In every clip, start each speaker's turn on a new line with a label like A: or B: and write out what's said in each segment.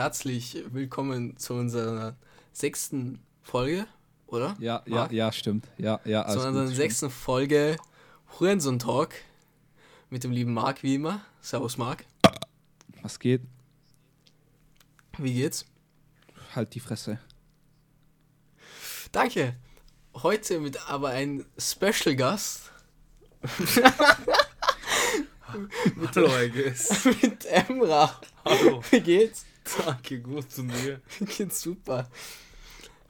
A: herzlich willkommen zu unserer sechsten Folge, oder?
B: Ja, ja, ja, stimmt. Ja, ja,
A: zu unserer gut, sechsten stimmt. Folge Hurensohn Talk mit dem lieben Marc, wie immer. Servus, Marc.
B: Was geht?
A: Wie geht's?
B: Halt die Fresse.
A: Danke. Heute mit aber einem Special Gast. mit,
C: Hallo,
A: mit Emra.
C: Hallo.
A: Wie geht's?
C: Danke, gut zu dir.
A: Mir geht's super.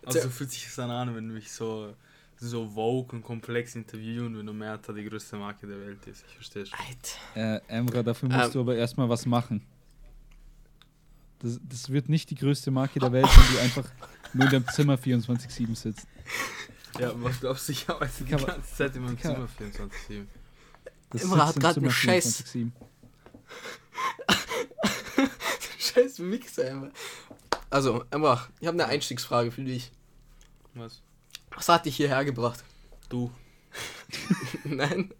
C: Also fühlt sich das an, wenn du mich so so vogue und komplex interviewen, wenn du Merta die größte Marke der Welt ist. Ich verstehe schon.
B: Äh, Emra, dafür musst ähm, du aber erstmal was machen. Das, das wird nicht die größte Marke der Welt, wenn du einfach nur in deinem Zimmer 24-7 sitzt.
C: Ja, was glaubst du, ich arbeite die ganze Zeit in meinem Zimmer 24-7.
A: Emra hat gerade einen Scheiß. Scheiß Mixer, Emma. Also, Emma, ich habe eine Einstiegsfrage für dich.
C: Was?
A: Was hat dich hierher gebracht?
C: Du.
A: Nein.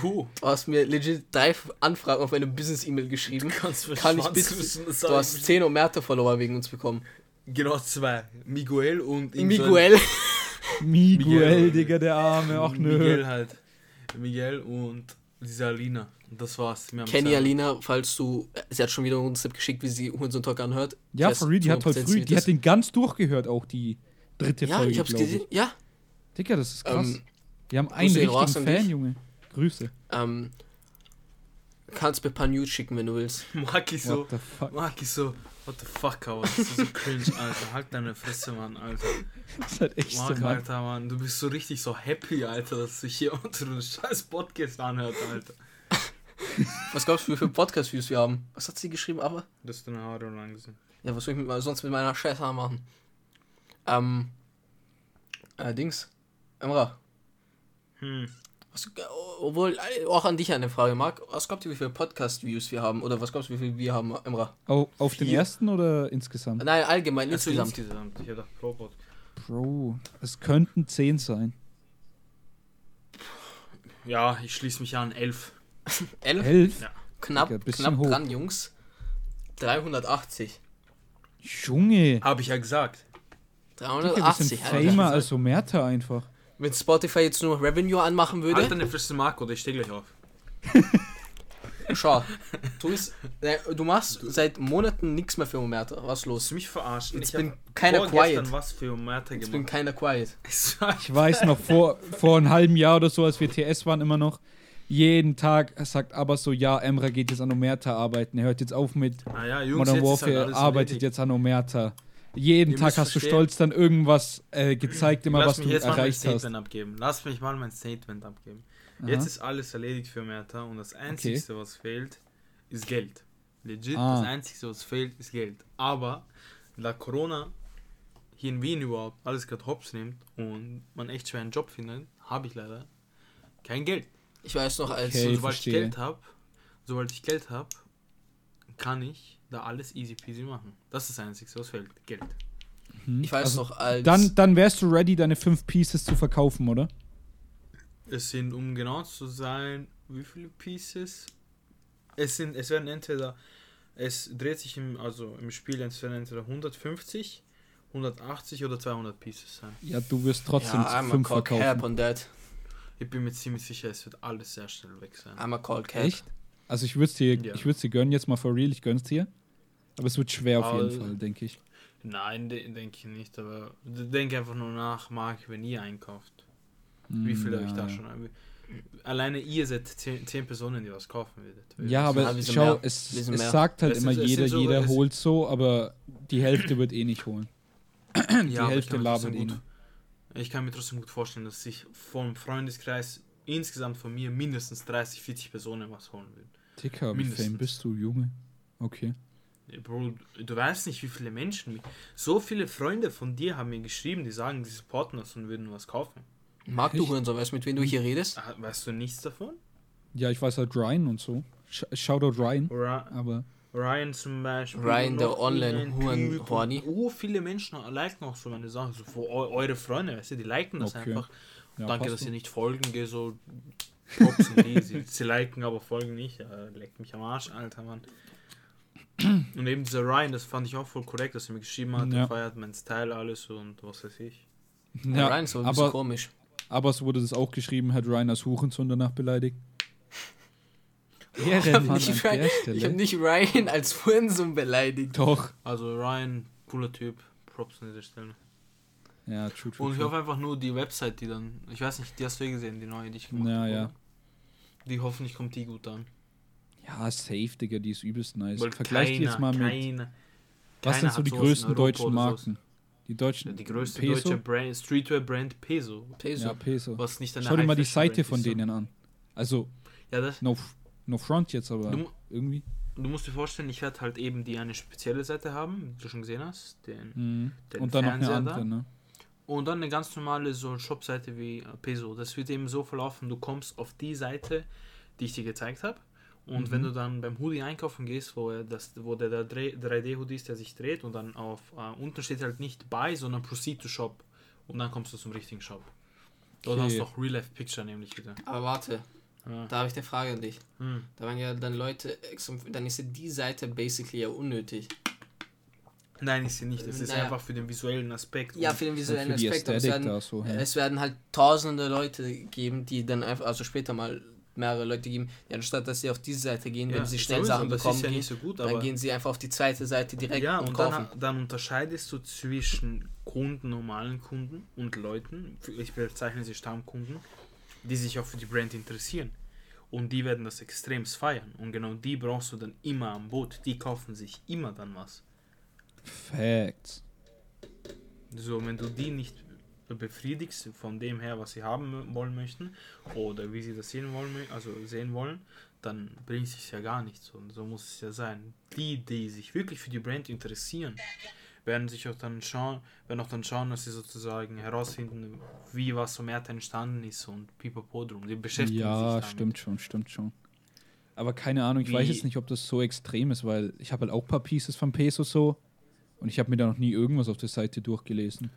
C: Du.
A: Du hast mir legit drei Anfragen auf meine Business-E-Mail geschrieben.
C: Du kannst
A: Kann ich bitte, wissen, Du hast 10 Omerta-Follower wegen uns bekommen.
C: Genau, zwei. Miguel und
A: Miguel.
B: Miguel, Miguel, Digga, der Arme, auch nö.
C: Miguel halt. Miguel und diese Alina. Das war's.
A: Kenny Alina, falls du. Sie hat schon wieder einen Snap geschickt, wie sie Hurensohn Talk anhört.
B: Ja, for real, die hat voll früh. Die hat den ganz durchgehört, auch die dritte
A: ja,
B: Folge.
A: Ich hab's gesehen. Ja.
B: Digga, das ist krass. Ähm, Wir haben einen richtigen Fan, dich. Junge. Grüße.
A: Ähm, kannst mir ein paar News schicken, wenn du willst.
C: Mag ich so. Mag ich so. What the fuck, aus? Das ist so cringe, Alter. Halt deine Fresse, Mann, Alter.
B: Das ist halt echt Mark, so, Mann.
C: Alter, Mann. Du bist so richtig so happy, Alter, dass sich hier unter einem scheiß Podcast anhört, Alter.
A: Was glaubst du, wie viele Podcast-Views wir haben? Was hat sie geschrieben, aber?
C: Das ist deine Haare lang gesehen.
A: Ja, was soll ich mit, sonst mit meiner scheiß Haare machen? Ähm. Äh, Dings. Emra.
C: Hm.
A: Was, obwohl, auch an dich eine Frage, Marc. Was glaubt ihr, wie viele Podcast-Views wir haben? Oder was glaubst du, wie viele wir haben, Emra?
B: Oh, auf Vier. den ersten oder insgesamt?
A: Nein, allgemein,
C: also insgesamt. insgesamt. Ich hätte pro Pod.
B: Bro, es könnten 10 sein.
C: Ja, ich schließe mich an, 11.
A: 11?
B: 11?
C: Ja.
A: Knapp, Digga, knapp hoch. dran, Jungs. 380.
B: Junge.
C: Habe ich ja gesagt.
A: 380.
B: Digga, Famer als Omerta einfach.
A: Wenn Spotify jetzt nur Revenue anmachen würde.
C: Halt deine Fresse Marco, oder ich stehe gleich auf.
A: Schau, du, ist, äh, du machst seit Monaten nichts mehr für Omerta. Was ist los?
C: Du mich verarschen.
A: Jetzt ich bin keiner quiet.
C: was für Omerta
A: Jetzt bin keiner quiet.
B: Ich weiß noch, vor, vor einem halben Jahr oder so, als wir TS waren, immer noch, jeden Tag sagt aber so, ja, Emra geht jetzt an Omerta arbeiten. Er hört jetzt auf mit
C: ah ja, Jungs,
B: Modern Warfare, halt arbeitet erledigt. jetzt an Omerta. Jeden Ihr Tag hast verstehen. du stolz dann irgendwas äh, gezeigt, immer
C: Lass
B: was du erreicht
C: hast. Abgeben. Lass mich mal mein Statement abgeben. Aha. Jetzt ist alles erledigt für Merta und das Einzige, okay. was fehlt, ist Geld. Legit, ah. das Einzige, was fehlt, ist Geld. Aber da Corona hier in Wien überhaupt alles gerade hops nimmt und man echt schwer einen Job findet, habe ich leider kein Geld.
A: Ich weiß noch, als
C: okay, sobald ich Geld habe, sobald ich Geld habe, kann ich da alles easy peasy machen. Das ist das Einzige, was fehlt. Geld.
A: Mhm. Ich weiß also noch, als.
B: Dann, dann wärst du ready, deine fünf Pieces zu verkaufen, oder?
C: Es sind, um genau zu sein, wie viele Pieces? Es sind, es werden entweder, es dreht sich im, also im Spiel, es werden entweder 150, 180 oder 200 Pieces sein.
B: Ja, du wirst trotzdem ja, fünf verkaufen.
C: Ich bin mir ziemlich sicher, es wird alles sehr schnell weg sein.
A: I'm a cold cap.
B: Echt? Also ich würde es dir, ja. ich würde dir gönnen, jetzt mal for real, ich gönn's dir. Aber es wird schwer auf jeden Fall, denke ich.
C: Nein, de denke ich nicht, aber denke einfach nur nach, Marc, wenn ihr einkauft. Wie viel ja. habe ich da schon? Alleine ihr seid zehn, zehn, Personen, die was kaufen würdet.
B: Ja, aber ja, schau, mehr. es, es sagt halt es immer jeder, so, jeder holt so, aber die Hälfte wird eh nicht holen. die ja, Hälfte labert eh nicht.
C: Ich kann mir trotzdem gut vorstellen, dass sich vom Freundeskreis insgesamt von mir mindestens 30, 40 Personen was holen würden.
B: Dicker, wie fame bist du, Junge? Okay.
C: Bro, du weißt nicht, wie viele Menschen. So viele Freunde von dir haben mir geschrieben, die sagen, die supporten uns und würden was kaufen.
A: Mag du Hurensohn, weißt du, mit wem du hier redest?
C: Ah, weißt du nichts davon?
B: Ja, ich weiß halt Ryan und so. Shoutout Ryan.
C: Ra
B: aber
C: Ryan zum Beispiel.
A: Ryan, der online horny
C: Oh, viele Menschen liken auch so meine Sachen. So eure Freunde, weißt du, die liken das okay. einfach. Ja, Danke, dass ihr nicht folgen, geht so. die, sie, sie liken, aber folgen nicht. Ja, leckt mich am Arsch, Alter, Mann. Und eben dieser Ryan, das fand ich auch voll korrekt, dass er mir geschrieben hat, ja. er feiert mein Style, alles und was weiß ich.
B: Ja, Ryan ist so ein aber, komisch. Aber es wurde das auch geschrieben, hat Ryan als Hurensohn danach beleidigt.
A: Ehrenmann ich habe nicht, hab nicht Ryan als Hurensohn beleidigt.
B: Doch.
C: Also Ryan, cooler Typ, Props an dieser Stelle.
B: Ja, true, true.
C: Und ich hoffe einfach nur die Website, die dann, ich weiß nicht, die hast du eh gesehen, die neue, die ich
B: gemacht habe. Ja, ja.
C: Die hoffentlich kommt die gut an.
B: Ja, safe, Digga, die ist übelst nice. Weil Vergleich die jetzt mal mit. Keine, was sind so die größten deutschen Marken? Die deutschen. Ja,
C: die größte Peso? deutsche Brand, Streetwear-Brand Peso.
B: Peso. Ja, Peso.
C: Was nicht
B: Schau dir mal die Seite von denen an. Also. Ja, das. No, no front jetzt, aber du, irgendwie.
C: Du musst dir vorstellen, ich werde halt eben die eine spezielle Seite haben, wie du schon gesehen hast. Den,
B: mhm. den Und dann Fernseher noch eine andere, ne?
C: Und dann eine ganz normale so Shop-Seite wie Peso. Das wird eben so verlaufen, du kommst auf die Seite, die ich dir gezeigt habe. Und mhm. wenn du dann beim Hoodie einkaufen gehst, wo, er das, wo der, der 3D-Hoodie ist, der sich dreht und dann auf äh, unten steht halt nicht Buy, sondern Proceed to Shop. Und dann kommst du zum richtigen Shop. Dort okay. hast du auch Real Life Picture nämlich wieder.
A: Aber warte, ja. da habe ich eine Frage an dich. Hm. Da waren ja dann Leute, dann ist ja die Seite basically ja unnötig.
C: Nein, ist sie nicht. Es ist naja. einfach für den visuellen Aspekt.
A: Ja, für den visuellen für Aspekt. Es werden, so, ja. es werden halt tausende Leute geben, die dann einfach, also später mal mehrere Leute geben, die anstatt dass sie auf diese Seite gehen, ja, wenn sie schnell Sachen bekommen, ja gehen, so gut, dann gehen sie einfach auf die zweite Seite direkt
C: ja, und, und kaufen. Dann, dann unterscheidest du zwischen Kunden, normalen Kunden und Leuten, ich bezeichne sie Stammkunden, die sich auch für die Brand interessieren. Und die werden das extrem feiern. Und genau die brauchst du dann immer am Boot. Die kaufen sich immer dann was.
B: Facts.
C: So, wenn du die nicht befriedigst von dem her, was sie haben wollen möchten oder wie sie das sehen wollen, also sehen wollen, dann bringt es sich ja gar nichts. Und so muss es ja sein. Die, die sich wirklich für die Brand interessieren, werden sich auch dann schauen, werden auch dann schauen, dass sie sozusagen herausfinden, wie was vom Erd entstanden ist und pipapo drum. Die beschäftigen
B: ja, sich damit. Ja, stimmt schon, stimmt schon. Aber keine Ahnung, ich wie? weiß jetzt nicht, ob das so extrem ist, weil ich habe halt auch ein paar Pieces von Peso so und ich habe mir da noch nie irgendwas auf der Seite durchgelesen.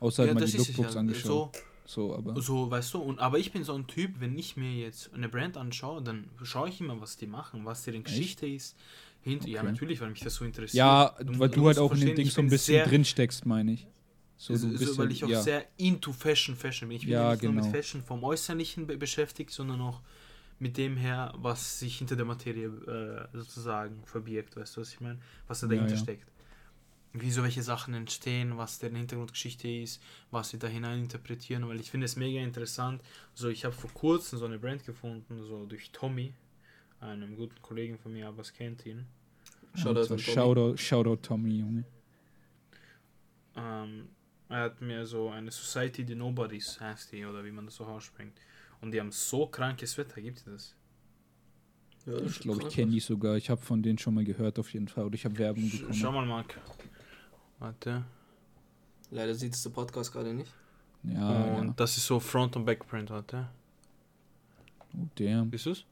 B: Außer ja, halt mal die Lookbooks ja. angeschaut. So, so, aber.
C: So, weißt du, und, aber ich bin so ein Typ, wenn ich mir jetzt eine Brand anschaue, dann schaue ich immer, was die machen, was deren Geschichte Echt? ist. Hint okay. Ja, natürlich, weil mich das so interessiert.
B: Ja, du, weil du, halt auch in dem Ding so ein bisschen drin steckst, meine ich.
C: So, so, so weil ich auch ja. sehr into Fashion Fashion bin. Ich bin ja, nicht genau. nur mit genau. Fashion vom Äußerlichen be beschäftigt, sondern auch mit dem her, was sich hinter der Materie äh, sozusagen verbirgt, weißt du, was ich meine? Was da dahinter ja, steckt wie so welche Sachen entstehen, was deren Hintergrundgeschichte ist, was sie da hinein interpretieren, weil ich finde es mega interessant. So, ich habe vor kurzem so eine Brand gefunden, so durch Tommy, einem guten Kollegen von mir, aber es kennt ihn.
B: Shoutout, also, Shoutout, Shoutout Tommy, Junge.
C: Ähm, er hat mir so eine Society the Nobodies heißt die, oder wie man das so ausspricht. Und die haben so krankes Wetter, gibt es das?
B: Ja, ich glaube, ich kenne die sogar. Ich habe von denen schon mal gehört, auf jeden Fall. Oder ich habe Werbung
C: bekommen. Schau mal, Marc. Warte.
A: Leider sieht es der Podcast gerade nicht.
B: Ja.
C: Und ja. das ist so Front- und Backprint, warte.
B: Oh, damn.
C: Ist es?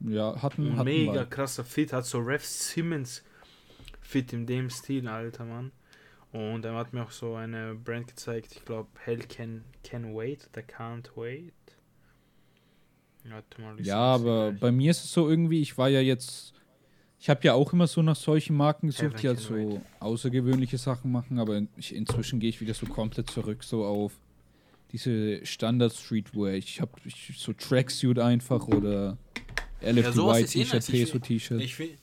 B: Ja, hatten,
C: hatten Mega mal. krasser Fit, hat so Rev Simmons Fit in dem Stil, alter Mann. Und er hat mir auch so eine Brand gezeigt, ich glaube Hell Can, can Wait, der Can't Wait.
B: Ja, aber bei mir ist es so irgendwie, ich war ja jetzt ich habe ja auch immer so nach solchen Marken gesucht, die halt so außergewöhnliche Sachen machen, aber ich, inzwischen gehe ich wieder so komplett zurück, so auf diese Standard-Streetwear. Ich habe so Tracksuit einfach oder LFDY T-Shirt, Peso T-Shirt.
C: Ich finde,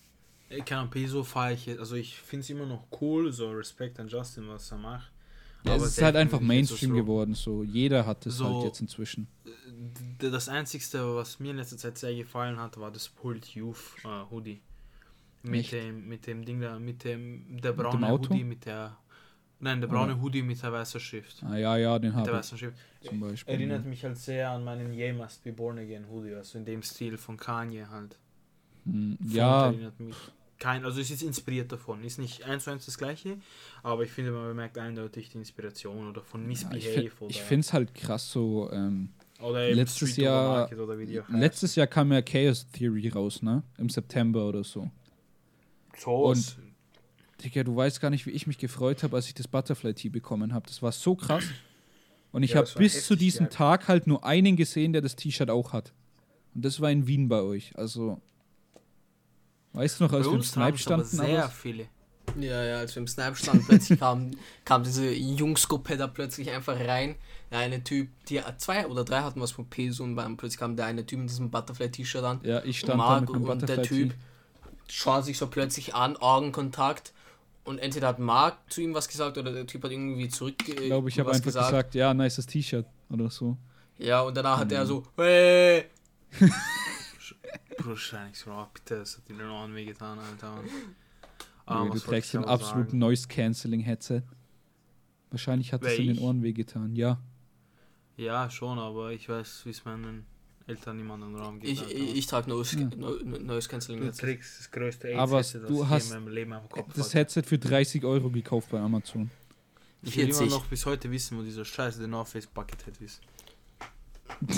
C: keine Peso fahre ich, also ich finde es immer noch cool, so Respekt an Justin, was er macht.
B: Ja, aber es ist halt einfach Mainstream so geworden, so jeder hat es so, halt jetzt inzwischen.
C: Das einzigste, was mir in letzter Zeit sehr gefallen hat, war das Pulled Youth uh, Hoodie. Mit dem, mit dem Ding da, mit dem, der braune mit Hoodie mit der. Nein, der braune Oder? Hoodie mit der weißen Schrift.
B: Ah, ja, ja, den habe
C: ich. Weißen Schrift. Zum Beispiel. Erinnert ja. mich halt sehr an meinen Ye Must Be Born Again Hoodie, also in dem Stil von Kanye halt.
B: Hm, ja.
C: Erinnert mich. Kein, also es ist inspiriert davon. Ist nicht eins zu eins das gleiche, aber ich finde, man bemerkt eindeutig die Inspiration oder von Misbehave.
B: Ja, ich finde es halt krass so. Ähm, oder letztes Jahr, letztes Jahr kam ja Chaos Theory raus, ne? Im September oder so. Und Digga, du weißt gar nicht, wie ich mich gefreut habe, als ich das Butterfly-Tee bekommen habe. Das war so krass. Und ich ja, habe bis zu diesem stark. Tag halt nur einen gesehen, der das T-Shirt auch hat. Und das war in Wien bei euch. Also. Weißt du noch, als wir im Snipe standen?
A: Sehr viele. Ja, ja, als wir im Snipe standen, plötzlich kam, kam diese Jungsgruppe da plötzlich einfach rein. Der eine Typ, die zwei oder drei hatten was von Peso und plötzlich kam der eine Typ in diesem Butterfly-T-Shirt an. Ja, ich stand Mark da mit und der Typ schaut sich so plötzlich an, Augenkontakt. Und entweder hat Mark zu ihm was gesagt oder der Typ hat irgendwie zurück.
B: Ich glaube, ich habe einfach gesagt. gesagt, ja, nice T-Shirt oder so.
A: Ja, und danach hat er so, hey!
C: Wahrscheinlich so, oh, bitte, das hat dir den Ohren wehgetan, Alter.
B: Ah, du trägst ein absolut Noise-Canceling-Headset. Wahrscheinlich hat es in den Ohren wehgetan, ja.
C: Ja, schon, aber ich weiß, wie es meinen Eltern niemand im Raum
A: geht. Ich, ich, ich trage Noise, ja. Noise Cancelling.
B: Du trägst das größte aber Headset, das du hast in meinem Leben am Kopf das Headset für 30 Euro gekauft bei Amazon.
C: Ich will immer noch bis heute wissen, wo dieser scheiße The North Face Bucket Head ist.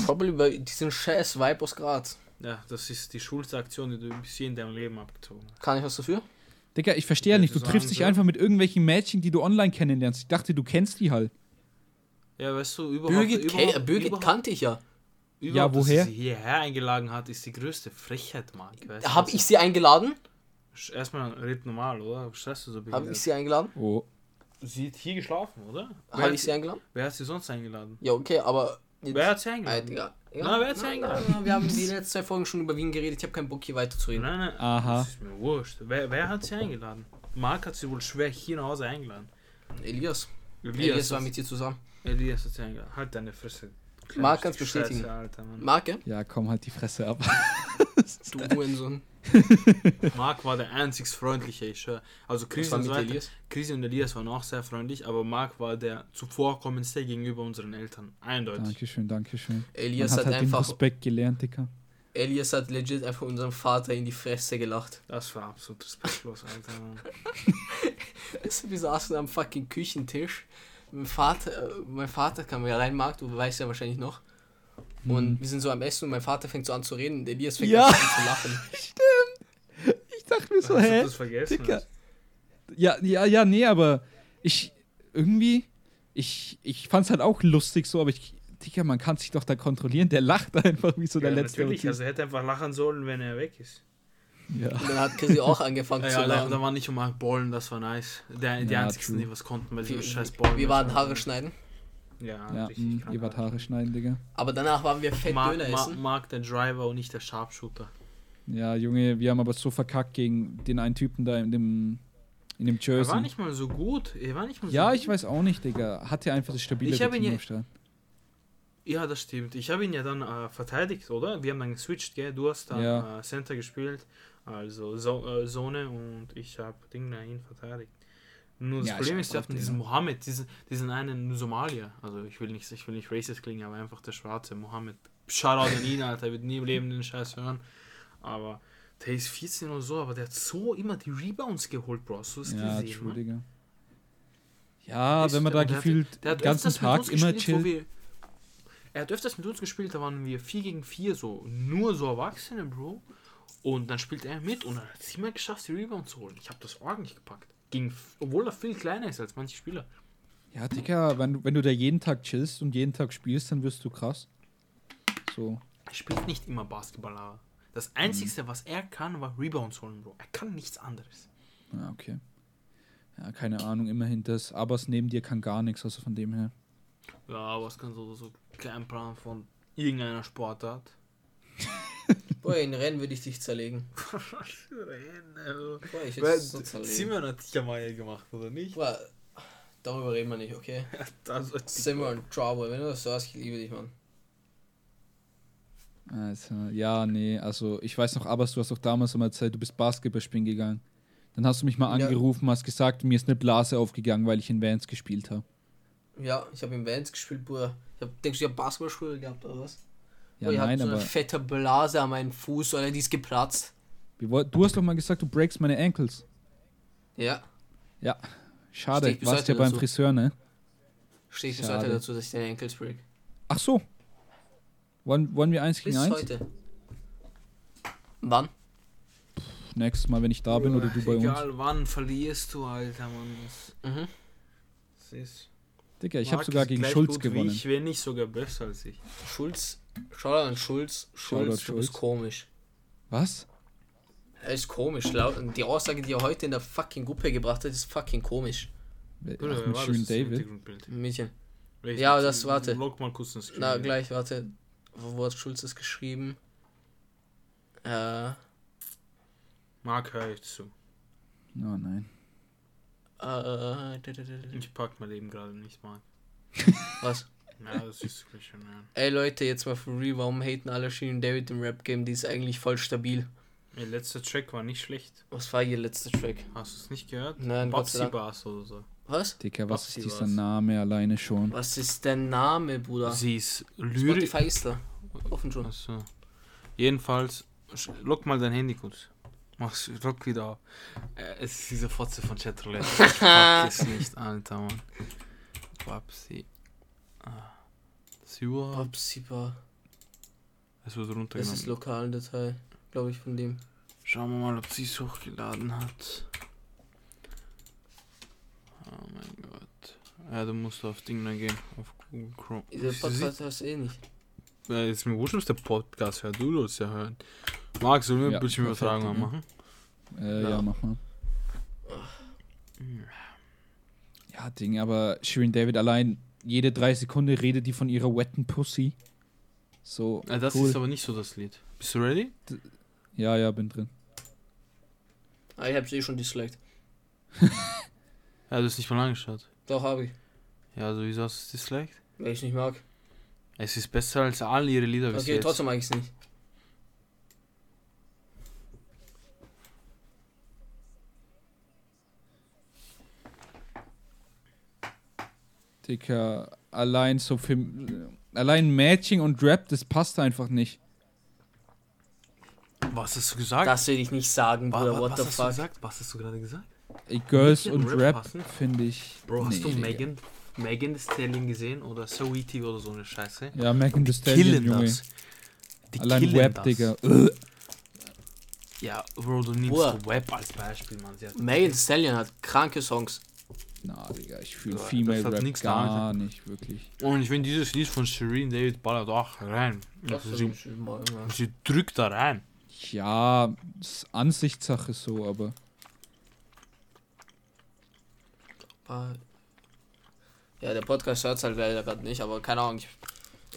A: Probably bei diesem scheiß Vibe aus Graz.
C: Ja, das ist die schulste Aktion, die du bis hier in deinem Leben abgezogen hast.
A: Kann ich was dafür?
B: Digga, ich verstehe ja nicht. Du triffst dich einfach mit irgendwelchen Mädchen, die du online kennenlernst. Ich dachte, du kennst die halt.
C: Ja, weißt du, überhaupt. Birgit, überhaupt,
A: Birgit überhaupt, kannte ich ja.
B: Ja, woher?
C: Dass sie hierher eingeladen hat, ist die größte Frechheit, Marc.
A: Habe ich sie eingeladen?
C: Erstmal red normal, oder? Stress du so
A: Habe ich sie eingeladen?
C: Oh. Sie hat hier geschlafen, oder?
A: Habe ich sie eingeladen?
C: Wer hat sie sonst eingeladen?
A: Ja, okay, aber.
C: Wer hat sie eingeladen? Äh, ja, Na, wer hat sie eingeladen?
A: wir haben die letzten zwei Folgen schon über Wien geredet. Ich habe keinen Bock, hier weiter zu reden.
C: Nein, nein. Aha. Das ist mir wurscht. Wer, wer hat sie eingeladen? Marc hat sie wohl schwer hier nach Hause eingeladen.
A: Elias. Elias, Elias war mit dir zusammen.
C: Elias hat sie eingeladen. Halt deine Fresse.
A: Marc kann es bestätigen. Marc,
B: ja? komm halt die Fresse ab.
A: du Hurensohn.
C: Marc war der einzig freundliche, ich schwör. Also Chris und, Elias? Chris und Elias waren auch sehr freundlich, aber Marc war der zuvorkommendste gegenüber unseren Eltern. Eindeutig.
B: Dankeschön, Dankeschön.
A: Elias Man hat, hat halt einfach
B: Respekt gelernt, Dicker.
A: Elias hat legit einfach unserem Vater in die Fresse gelacht.
C: Das war absolut respektlos, Alter.
A: wir saßen am fucking Küchentisch. Mein Vater, mein Vater kam ja rein, Marc, du weißt ja wahrscheinlich noch. Und hm. wir sind so am Essen und mein Vater fängt so an zu reden und Elias fängt ja. an zu lachen.
B: Stimmt. Ich dachte mir so, Hast hä? Du das vergessen? Dicker. Ja, ja, ja, nee, aber ich irgendwie, ich, ich fand's halt auch lustig so, aber ich, Digga, man kann sich doch da kontrollieren. Der lacht einfach wie so ja, der letzte.
C: Natürlich, also er hätte einfach lachen sollen, wenn er weg ist.
A: Ja. Und dann hat Chrissy auch angefangen
C: ja,
A: zu
C: lachen. Ja, da war nicht um Ballen, das war nice. Der, die ja, einzigen, die was konnten, weil die scheiß Ballen.
A: Wir waren Haare schneiden.
C: Ja,
B: ja mm, ihr wart Haare schneiden, Digga.
A: Aber danach waren wir fett Mark, Döner essen.
C: Mark der Driver und nicht der Sharpshooter.
B: Ja, Junge, wir haben aber so verkackt gegen den einen Typen da in dem in dem Jersey.
C: Er war nicht mal so gut. Er war nicht mal
B: so ja,
C: gut.
B: ich weiß auch nicht, Digga. Hat er einfach das stabile
C: ich Team ja, ja, das stimmt. Ich habe ihn ja dann äh, verteidigt, oder? Wir haben dann geswitcht, gell? Du hast dann ja. äh, Center gespielt, also so äh, Zone und ich habe Ding ihn verteidigt. Nur das ja, Problem ist, wir hatten diesen Mohammed, diesen, diesen einen Somalier. Also ich will nicht, ich will nicht racist klingen, aber einfach der schwarze Mohammed. Shoutout an ihn, Alter, wird nie im Leben den Scheiß hören. Aber der ist 14 oder so, aber der hat so immer die Rebounds geholt, Bro. Hast du das ja, gesehen? True,
B: Ja, wenn man da gefühlt den ganzen Tag immer chillt.
C: Er hat öfters mit uns gespielt, da waren wir 4 gegen 4, so nur so Erwachsene, Bro. Und dann spielt er mit und er hat es immer geschafft, die Rebound zu holen. Ich habe das ordentlich gepackt. Ging, obwohl er viel kleiner ist als manche Spieler.
B: Ja, Dicker, wenn du, wenn du da jeden Tag chillst und jeden Tag spielst, dann wirst du krass. So.
C: Er spielt nicht immer Basketball, aber das Einzige, mhm. was er kann, war Rebounds holen, Bro. Er kann nichts anderes.
B: Ja, okay. Ja, keine Ahnung, immerhin das. Aber es neben dir kann gar nichts, also von dem her.
C: Ja, aber es kann so, so kein Plan von irgendeiner Sportart.
A: Boah, in Rennen würde ich dich zerlegen.
C: Rennen, also. Boah, ich würde so zerlegen. Simon hat dich ja mal gemacht, oder nicht?
A: Boah, darüber reden wir nicht, okay? Simon, Trouble, wenn du das sagst, ich liebe dich, Mann.
B: Also, ja, nee, also ich weiß noch, aber du hast doch damals mal erzählt, du bist Basketball spielen gegangen. Dann hast du mich mal angerufen, ja. hast gesagt, mir ist eine Blase aufgegangen, weil ich in Vans gespielt habe.
A: Ja, ich habe in Vans gespielt, Bruder. Ich hab, denkst du, ich habe Basketballschule gehabt oder was?
B: Ja, ich nein, so
A: eine fette Blase an meinem Fuß, oder die ist geplatzt.
B: Du hast doch mal gesagt, du breakst meine Ankles.
A: Ja.
B: Ja. Schade, du warst ja beim Friseur, ne?
A: Stehe ich bis heute dazu, dass ich deine Ankles break.
B: Ach so. Wollen, wollen wir eins gegen bis eins? heute.
A: Wann?
B: Pff, nächstes Mal, wenn ich da bin oder du bei
C: uns. Egal wann verlierst du, Alter, Mann.
A: Mhm.
C: Das ist.
B: Digga, ich habe sogar gegen Schulz gewonnen.
C: Ich wäre nicht sogar besser als ich.
A: Schulz, schau an Schulz. Schulz, du bist komisch.
B: Was?
A: Er ist komisch. Die Aussage, die er heute in der fucking Gruppe gebracht hat, ist fucking komisch. Oder Ach, mit Shirin David. Mädchen. Ja, das, warte. Log mal kurz das Na, gleich, warte. Wo hat Schulz das geschrieben? Äh.
C: Mark höre ich zu.
B: Oh nein.
C: Äh, ich pack mein Leben gerade nicht, Mark.
A: Was? Ja, das ist schon, ja. Ey Leute, jetzt mal for real, warum haten alle Shirin David im Rap-Game? Die ist eigentlich voll stabil.
C: Ihr letzter Track war nicht schlecht.
A: Was war ihr letzter Track?
C: Hast du es nicht gehört?
A: Nein,
C: Babsi Bars oder so.
A: Was?
B: Dicker, was Babsi ist dieser was? Name alleine schon?
A: Was ist der Name, Bruder?
C: Sie ist Lyrik.
A: Spotify ist da. Offen schon.
C: Achso. Jedenfalls, lock mal dein Handy kurz. Mach's, lock wieder auf. Äh, es ist diese Fotze von Chatroulette. Ich pack es nicht, Alter, Mann. Babsi. Ah.
A: Babsi Bar.
C: Es wird runtergenommen.
A: Das ist lokalen Datei, glaube ich, von dem.
C: Schauen wir mal, ob sie es hochgeladen hat. Oh mein Gott. Ja, du musst auf Ding dann gehen, auf Google Chrome.
A: Der Podcast hast du eh nicht.
C: Ja, ist mir wurscht, was der Podcast hört. Du sollst ja hören. Marc, sollen wir ja, Bildschirmübertragung machen?
B: Äh, ja, ja mach mal. Ja, Ding, aber Shirin David allein jede drei Sekunden redet die von ihrer wetten Pussy. So.
C: Ja, das cool. ist aber nicht so das Lied. Bist du ready? D
B: ja, ja, bin drin.
A: Ah, ich hab's eh schon disliked.
C: ja, du hast nicht mal angeschaut.
A: Doch, hab ich.
C: Ja, also wieso hast du es disliked?
A: Weil ich nicht mag.
C: Es ist besser als alle ihre Lieder
A: bis Okay, jetzt. trotzdem mag ich's nicht.
B: Dicker, allein so für. Allein Matching und Rap, das passt einfach nicht.
C: Was hast du gesagt?
A: Das will ich nicht sagen, Bruder. What
C: was the hast fuck? Du gesagt? Was hast du gerade gesagt?
B: Ey, Girls und Rap, Rap finde ich.
C: Bro, hast nee, du Megan, Megan Thee Stallion gesehen oder Sweetie oder so eine Scheiße?
B: Ja, Megan Thee Stallion, Junge. Das. Die Allein Web, das. Digga.
C: Ja, Bro, du nimmst. Web als Beispiel, man.
A: Megan Thee Stallion hat kranke Songs.
B: Na, Digga, ich fühle Female Rap gar damit. nicht, wirklich.
C: Und ich finde dieses Lied von Shireen David ballert auch rein. Also sie, sie drückt da rein.
B: Ja, ist Ansichtssache so, aber.
A: Ja, der Podcast hört halt leider gerade nicht, aber keine Ahnung, ich,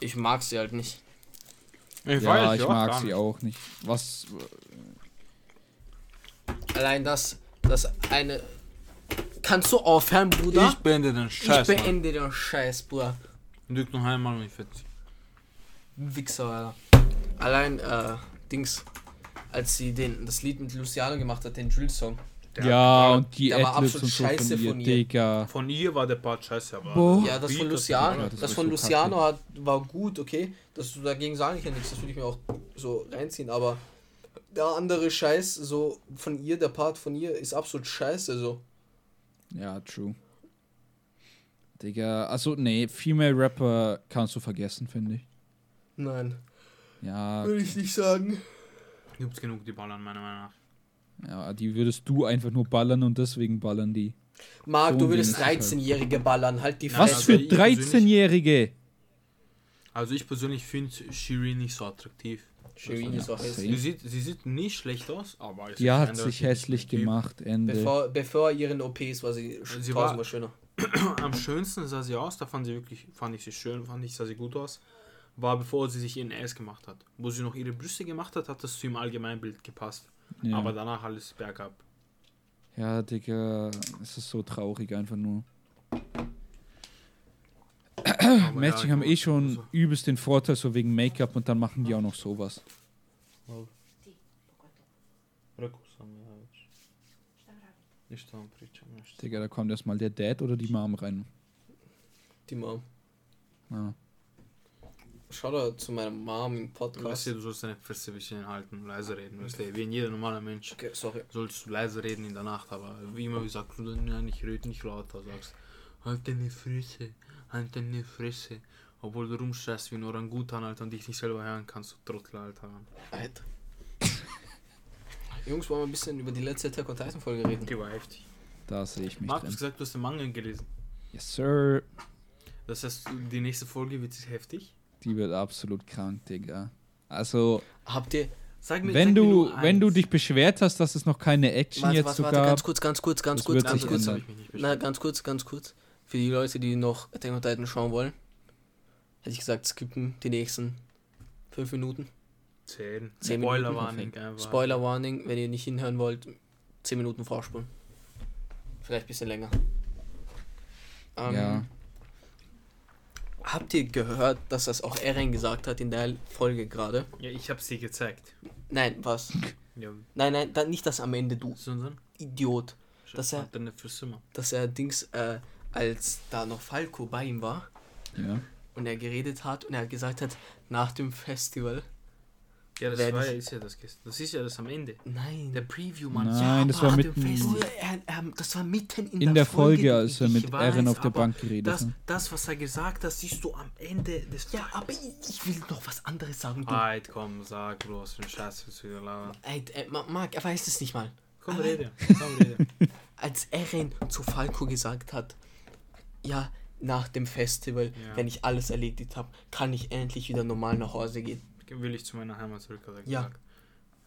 A: ich mag sie halt nicht.
B: Ich ja, ich mag sie nicht. auch nicht. Was.
A: Allein das, das eine. Kannst du aufhören, Bruder?
C: Ich beende den Scheiß.
A: Ich beende den Scheiß, Bruder.
C: Lüg noch einmal und ich fetz.
A: Wichser, Alter. Allein, äh, Dings als sie den, das Lied mit Luciano gemacht hat, den Drill-Song.
B: Ja, und die Adlibs und so scheiße
C: von ihr, Digga. Von ihr war der Part scheiße, aber...
A: Boah. Ja, das von Luciano, das, das von Luciano hat, war gut, okay. Das, dagegen sage ich ja nichts, das würde ich mir auch so reinziehen, aber der andere Scheiß, so von ihr, der Part von ihr ist absolut scheiße, so.
B: Ja, true. Digga, also nee, Female Rapper kannst du vergessen, finde ich.
A: Nein.
B: Ja.
A: Würde ich nicht sagen.
C: Gibt genug, die ballern, meiner Meinung nach.
B: Ja, die würdest du einfach nur ballern und deswegen ballern die.
A: Marc, so du würdest 13-Jährige halt. ballern, halt die
B: Fresse. Was für 13-Jährige?
C: Also ich persönlich finde Shirin nicht so attraktiv.
A: Shirin ist auch
C: hässlich. Sie sieht, sie sieht nicht schlecht aus, aber...
B: Die hat sich hässlich gemacht, Ende.
A: Bevor, bevor ihren OPs war sie, sie war schöner.
C: Am schönsten sah sie aus, da fand sie wirklich, fand ich sie schön, fand ich, sah sie gut aus war bevor sie sich ihren Ass gemacht hat. Wo sie noch ihre Brüste gemacht hat, hat das zu ihrem Allgemeinbild gepasst. Ja. Aber danach alles bergab.
B: Ja, Digga, es ist so traurig einfach nur. Matching ja, haben eh schon so. übelst den Vorteil, so wegen Make-up und dann machen die auch noch sowas. Digga, da kommt erstmal der Dad oder die Mom rein.
A: Die Mom.
B: Ja.
A: Shoutout zu meiner Mom im Podcast.
C: Weißt du, du sollst deine Fresse ein bisschen halten, leise reden. Weißt du, wie in jeder normale Mensch.
A: Okay, sorry.
C: Solltest du leise reden in der Nacht, aber wie immer gesagt, du ja, nicht reden, nicht lauter sagst. Halt deine Fresse, halt deine Fresse. Obwohl du rumschreist wie ein Orangutan, Alter, und dich nicht selber hören kannst, du Trottel, Alter.
A: Alter. Jungs, wollen wir ein bisschen über die letzte Attack on Titan Folge reden?
C: Die war heftig.
B: Da sehe ich mich
C: Marc, du hast gesagt, du hast den Manga gelesen.
B: Yes, sir.
C: Das heißt, die nächste Folge wird heftig?
B: Die wird absolut krank, Digga. Also.
A: Habt ihr,
B: Sag mir, wenn, sag du, mir wenn du dich beschwert hast, dass es noch keine Action warte, jetzt warte, so warte, gab.
A: Ganz kurz, ganz kurz, ganz kurz, ganz kurz. Na, ganz kurz, ganz kurz. Für die Leute, die noch Attack on Titan schauen wollen, hätte ich gesagt, skippen die nächsten fünf Minuten. Zehn. Zehn Spoiler Warning. Spoiler Warning, wenn ihr nicht hinhören wollt, zehn Minuten vorspulen. Vielleicht ein bisschen länger. Ähm, ja. Habt ihr gehört, dass das auch Eren gesagt hat in der Folge gerade?
C: Ja, ich habe sie gezeigt.
A: Nein, was? Ja. Nein, nein, dann nicht das am Ende, du Sondern? Idiot. Dass er, dass er Dings, äh, als da noch Falco bei ihm war ja. und er geredet hat und er gesagt hat, nach dem Festival
C: ja, das war ja, ist ja das Das ist ja das am Ende.
A: Nein.
C: Der Preview, Mann.
B: Nein, ja, das war mitten.
A: Er, er, das war mitten in,
B: in der, Folge, Folge als er mit Eren auf der Bank geredet
A: das, hat. Das, was er gesagt hat, siehst du am Ende des. Ja, aber ich will noch was anderes sagen.
C: Alter, komm, sag bloß, für einen Scheiß willst du wieder labern.
A: Ey, Marc, er weiß es nicht mal.
C: Komm, rede. Komm, rede.
A: als Eren zu Falco gesagt hat, ja, nach dem Festival, ja. wenn ich alles erledigt habe, kann ich endlich wieder normal nach Hause gehen
C: will ich zu meiner Heimat zurück, hat er gesagt. Ja.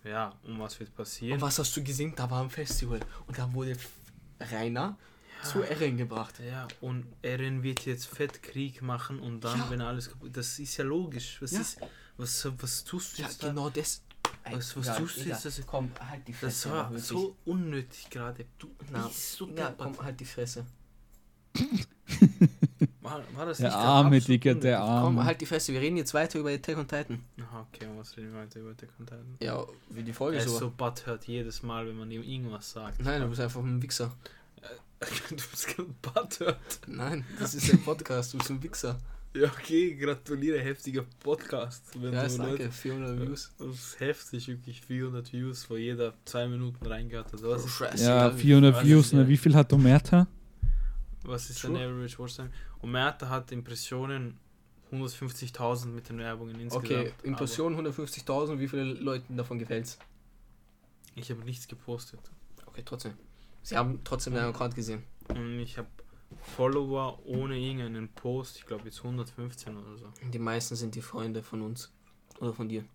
C: Ja, und was wird passieren? Und
A: was hast du gesehen? Da war ein Festival und da wurde Rainer ja. zu Erin gebracht.
C: Ja, und Erin wird jetzt Fettkrieg machen und dann, ja. wenn alles kaputt Das ist ja logisch. Was ja. ist. Was, was tust du jetzt?
A: Ja, genau das.
C: Was, was ja, tust du jetzt? Das, komm, halt die Fresse. Das war so unnötig gerade. Du
A: na, bist so ja, komm, halt die Fresse.
B: War, war das der Arme, der Digga, der Arme.
A: Komm, halt die Fresse, wir reden jetzt weiter über Attack on Titan.
C: Aha, okay, was reden wir weiter über Attack on Titan?
A: Ja, wie die Folge
C: er so. Er ist so butthurt jedes Mal, wenn man ihm irgendwas sagt.
A: Nein, du bist einfach ein Wichser.
C: du bist kein butthurt.
A: Nein, das ist ein Podcast, du bist ein Wichser.
C: Ja, okay, gratuliere, heftiger Podcast.
A: Wenn ja, danke, Leute, 400 Views.
C: Das ist heftig, wirklich 400 Views, wo jeder zwei Minuten reingehört hat. Was
B: ist, ja, 400 Views, ne? Wie viel hat Omerta?
C: Was ist True. dein Average Watchtime? Und Merta hat Impressionen 150.000 mit den Werbungen
A: insgesamt. Okay, Impressionen 150.000, wie viele Leuten davon gefällt's?
C: Ich habe nichts gepostet.
A: Okay, trotzdem. Sie haben trotzdem deinen Account gesehen.
C: Und ich habe Follower ohne irgendeinen Post, ich glaube jetzt 115 oder so.
A: Die meisten sind die Freunde von uns. Oder von dir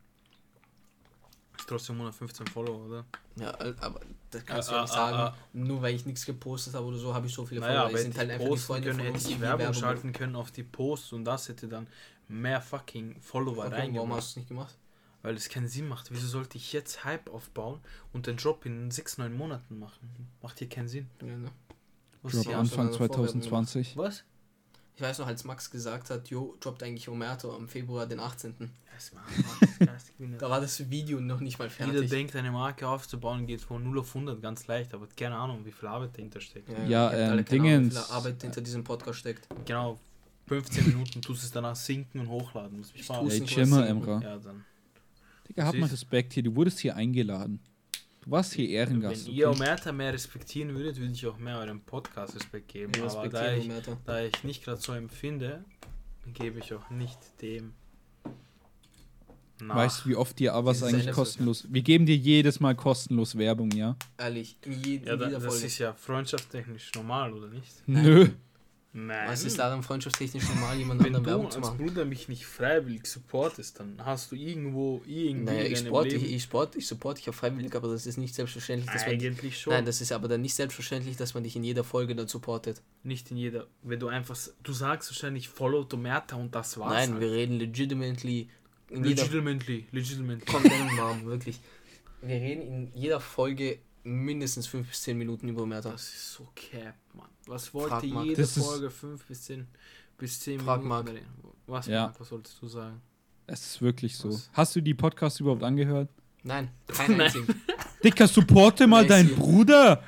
C: trotzdem 115 Follower, oder?
A: Ja, aber das kannst ah, du ja nicht ah, sagen, ah, nur weil ich nichts gepostet habe oder so, habe ich so viele naja, Follower. sind
C: halt einfach die Freunde können, von uns, die Werbung, Werbung schalten können auf die Posts und das hätte dann mehr fucking Follower okay, reingemacht.
A: Warum hast du es nicht gemacht?
C: Weil es keinen Sinn macht. Wieso sollte ich jetzt Hype aufbauen und den Job in 6, 9 Monaten machen? Macht hier keinen Sinn. Ja, ne?
B: Job Anfang 2020.
A: Was? Ich weiß noch, als Max gesagt hat, jo, droppt eigentlich Omerto am Februar den 18. da war das Video noch nicht mal
C: fertig. Jeder denkt, eine Marke aufzubauen geht von 0 auf 100 ganz leicht, aber keine Ahnung, wie viel Arbeit dahinter steckt.
B: Ja, ja ähm, Dingens.
A: wie viel Arbeit hinter diesem Podcast steckt.
C: Genau, 15 Minuten tust es danach sinken und hochladen. Muss
B: mich ich ja, Chimmer, Emra. Ja, dann. Digga, hab mal Respekt hier, du wurdest hier eingeladen. Warst hier Ehrengast.
C: Wenn okay? ihr Omerta mehr respektieren würdet, würde ich auch mehr eurem Podcast Respekt geben. Ja, Aber da ich, da ich nicht gerade so empfinde, gebe ich auch nicht dem.
B: Nach. Weißt du, wie oft dir aber eigentlich kostenlos. Wir geben dir jedes Mal kostenlos Werbung, ja?
A: Ehrlich, in
C: ja, da, Das ist ja freundschaftstechnisch normal, oder nicht?
B: Nö.
A: Nein. Was ist daran freundschaftstechnisch normal, jemand anderen Werbung zu machen?
C: Wenn du als Bruder mich nicht freiwillig supportest, dann hast du irgendwo irgendwie
A: naja, ich sport, ich, ich, sport, ich support dich auch freiwillig, aber das ist nicht selbstverständlich, dass
C: Eigentlich man schon.
A: Nein, das ist aber dann nicht selbstverständlich, dass man dich in jeder Folge dann supportet.
C: Nicht in jeder, wenn du einfach, du sagst wahrscheinlich Follow Tomerta und das war's.
A: Nein, halt. wir reden legitimately.
C: legitimately, legitimately.
A: Kommt Namen, wirklich. Wir reden in jeder Folge mindestens 5 bis 10 Minuten über Merta.
C: Das ist so cap, Mann. Was wollte Frag jede das Folge 5 bis 10 bis 10
A: Frag Minuten? Mark.
C: Was, ja. was solltest du sagen?
B: Es ist wirklich so. Was? Hast du die Podcasts überhaupt angehört?
A: Nein, kein einzigen.
B: Dicker, supporte mal deinen Bruder!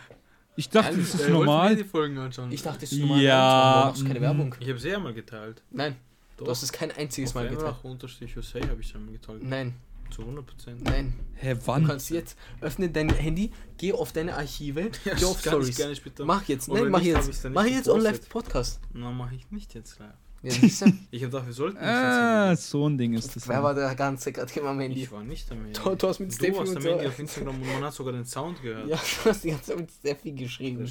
B: Ich dachte, das ist normal.
C: Die Folgen anschauen.
A: Ich dachte, das ist normal.
B: Ja.
A: Du keine Werbung.
C: Ich habe sie ja mal geteilt.
A: Nein. Doch. Du hast es kein einziges Mal geteilt.
C: Unterstrich Jose habe ich einmal geteilt.
A: Nein.
C: Zu 100%.
A: Nein.
B: Hä, wann?
A: Du kannst jetzt öffne dein Handy, geh auf deine Archive, ja, geh auf Stories. Gerne später. Mach jetzt, nein, mach jetzt. Mach jetzt on live Podcast.
C: Na, mach ich nicht jetzt live.
A: Ja,
C: ich hab gedacht, wir sollten nicht
B: Ah, so ein Ding ist das.
A: Wer war der ganze gerade immer am Handy?
C: Ich war nicht am Handy.
A: Du, du hast mit Steffi
C: Du warst am Handy auf Instagram und man hat sogar den Sound gehört.
A: Ja, du hast die ganze Zeit mit Steffi geschrieben.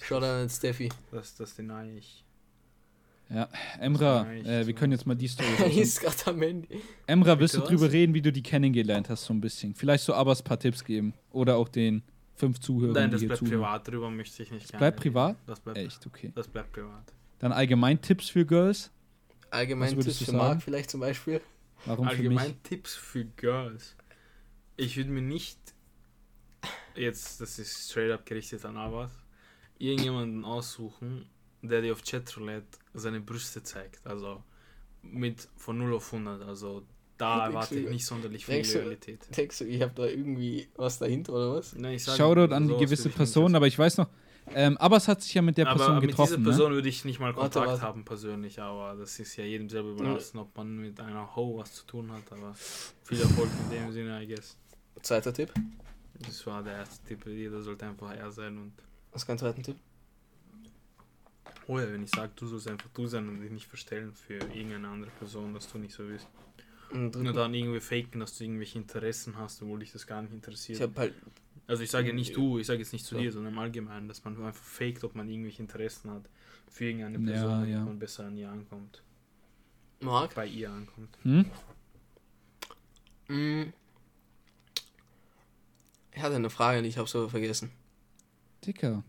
A: Schau da an Steffi.
C: Das, das deny ich.
B: Ja, Emra, äh, wir können jetzt mal die Story. ist gerade am Ende. Emra, willst du drüber reden, wie du die kennengelernt hast, so ein bisschen? Vielleicht so Abbas ein paar Tipps geben. Oder auch den fünf Zuhörern. Nein, das bleibt zuhören. privat, darüber möchte ich nicht. Das bleibt privat? Das bleibt, Echt, okay. Das bleibt privat. Dann allgemein Tipps für Girls? Allgemein Tipps für Marc
C: vielleicht zum Beispiel? Warum allgemein für Tipps für Girls? Ich würde mir nicht jetzt, das ist straight up gerichtet an Abbas, irgendjemanden aussuchen, der dir auf Chatroulette seine Brüste zeigt. Also mit von 0 auf 100. Also da erwarte ich nicht sonderlich viel
A: denkst Realität. Du, denkst du, ich habe da irgendwie was dahinter oder was? Nein,
B: ich sage, Shoutout an die gewisse Person, aber ich weiß noch, ähm, Abbas hat sich ja mit der Person aber getroffen.
C: Mit dieser Person ne? würde ich nicht mal Kontakt warte, haben persönlich, aber das ist ja jedem selber überlassen, ob man mit einer Ho was zu tun hat. Aber viel Erfolg in dem Sinne, I guess.
A: Zweiter Tipp?
C: Das war der erste Tipp. Jeder sollte einfach er sein und.
A: Was ist dein zweiter Tipp?
C: Oh ja, wenn ich sage, du sollst einfach du sein und dich nicht verstellen für irgendeine andere Person, dass du nicht so bist. Und Nur dann irgendwie faken, dass du irgendwelche Interessen hast, obwohl dich das gar nicht interessiert. Ich halt also ich sage ja nicht du, ich sage jetzt nicht zu so. dir, sondern im Allgemeinen, dass man einfach faked, ob man irgendwelche Interessen hat für irgendeine Person, ja, ja. man besser an ihr ankommt. Mark? Bei ihr ankommt. Hm?
A: Mm. Ich hatte eine Frage, die ich habe so vergessen.
B: Dicker.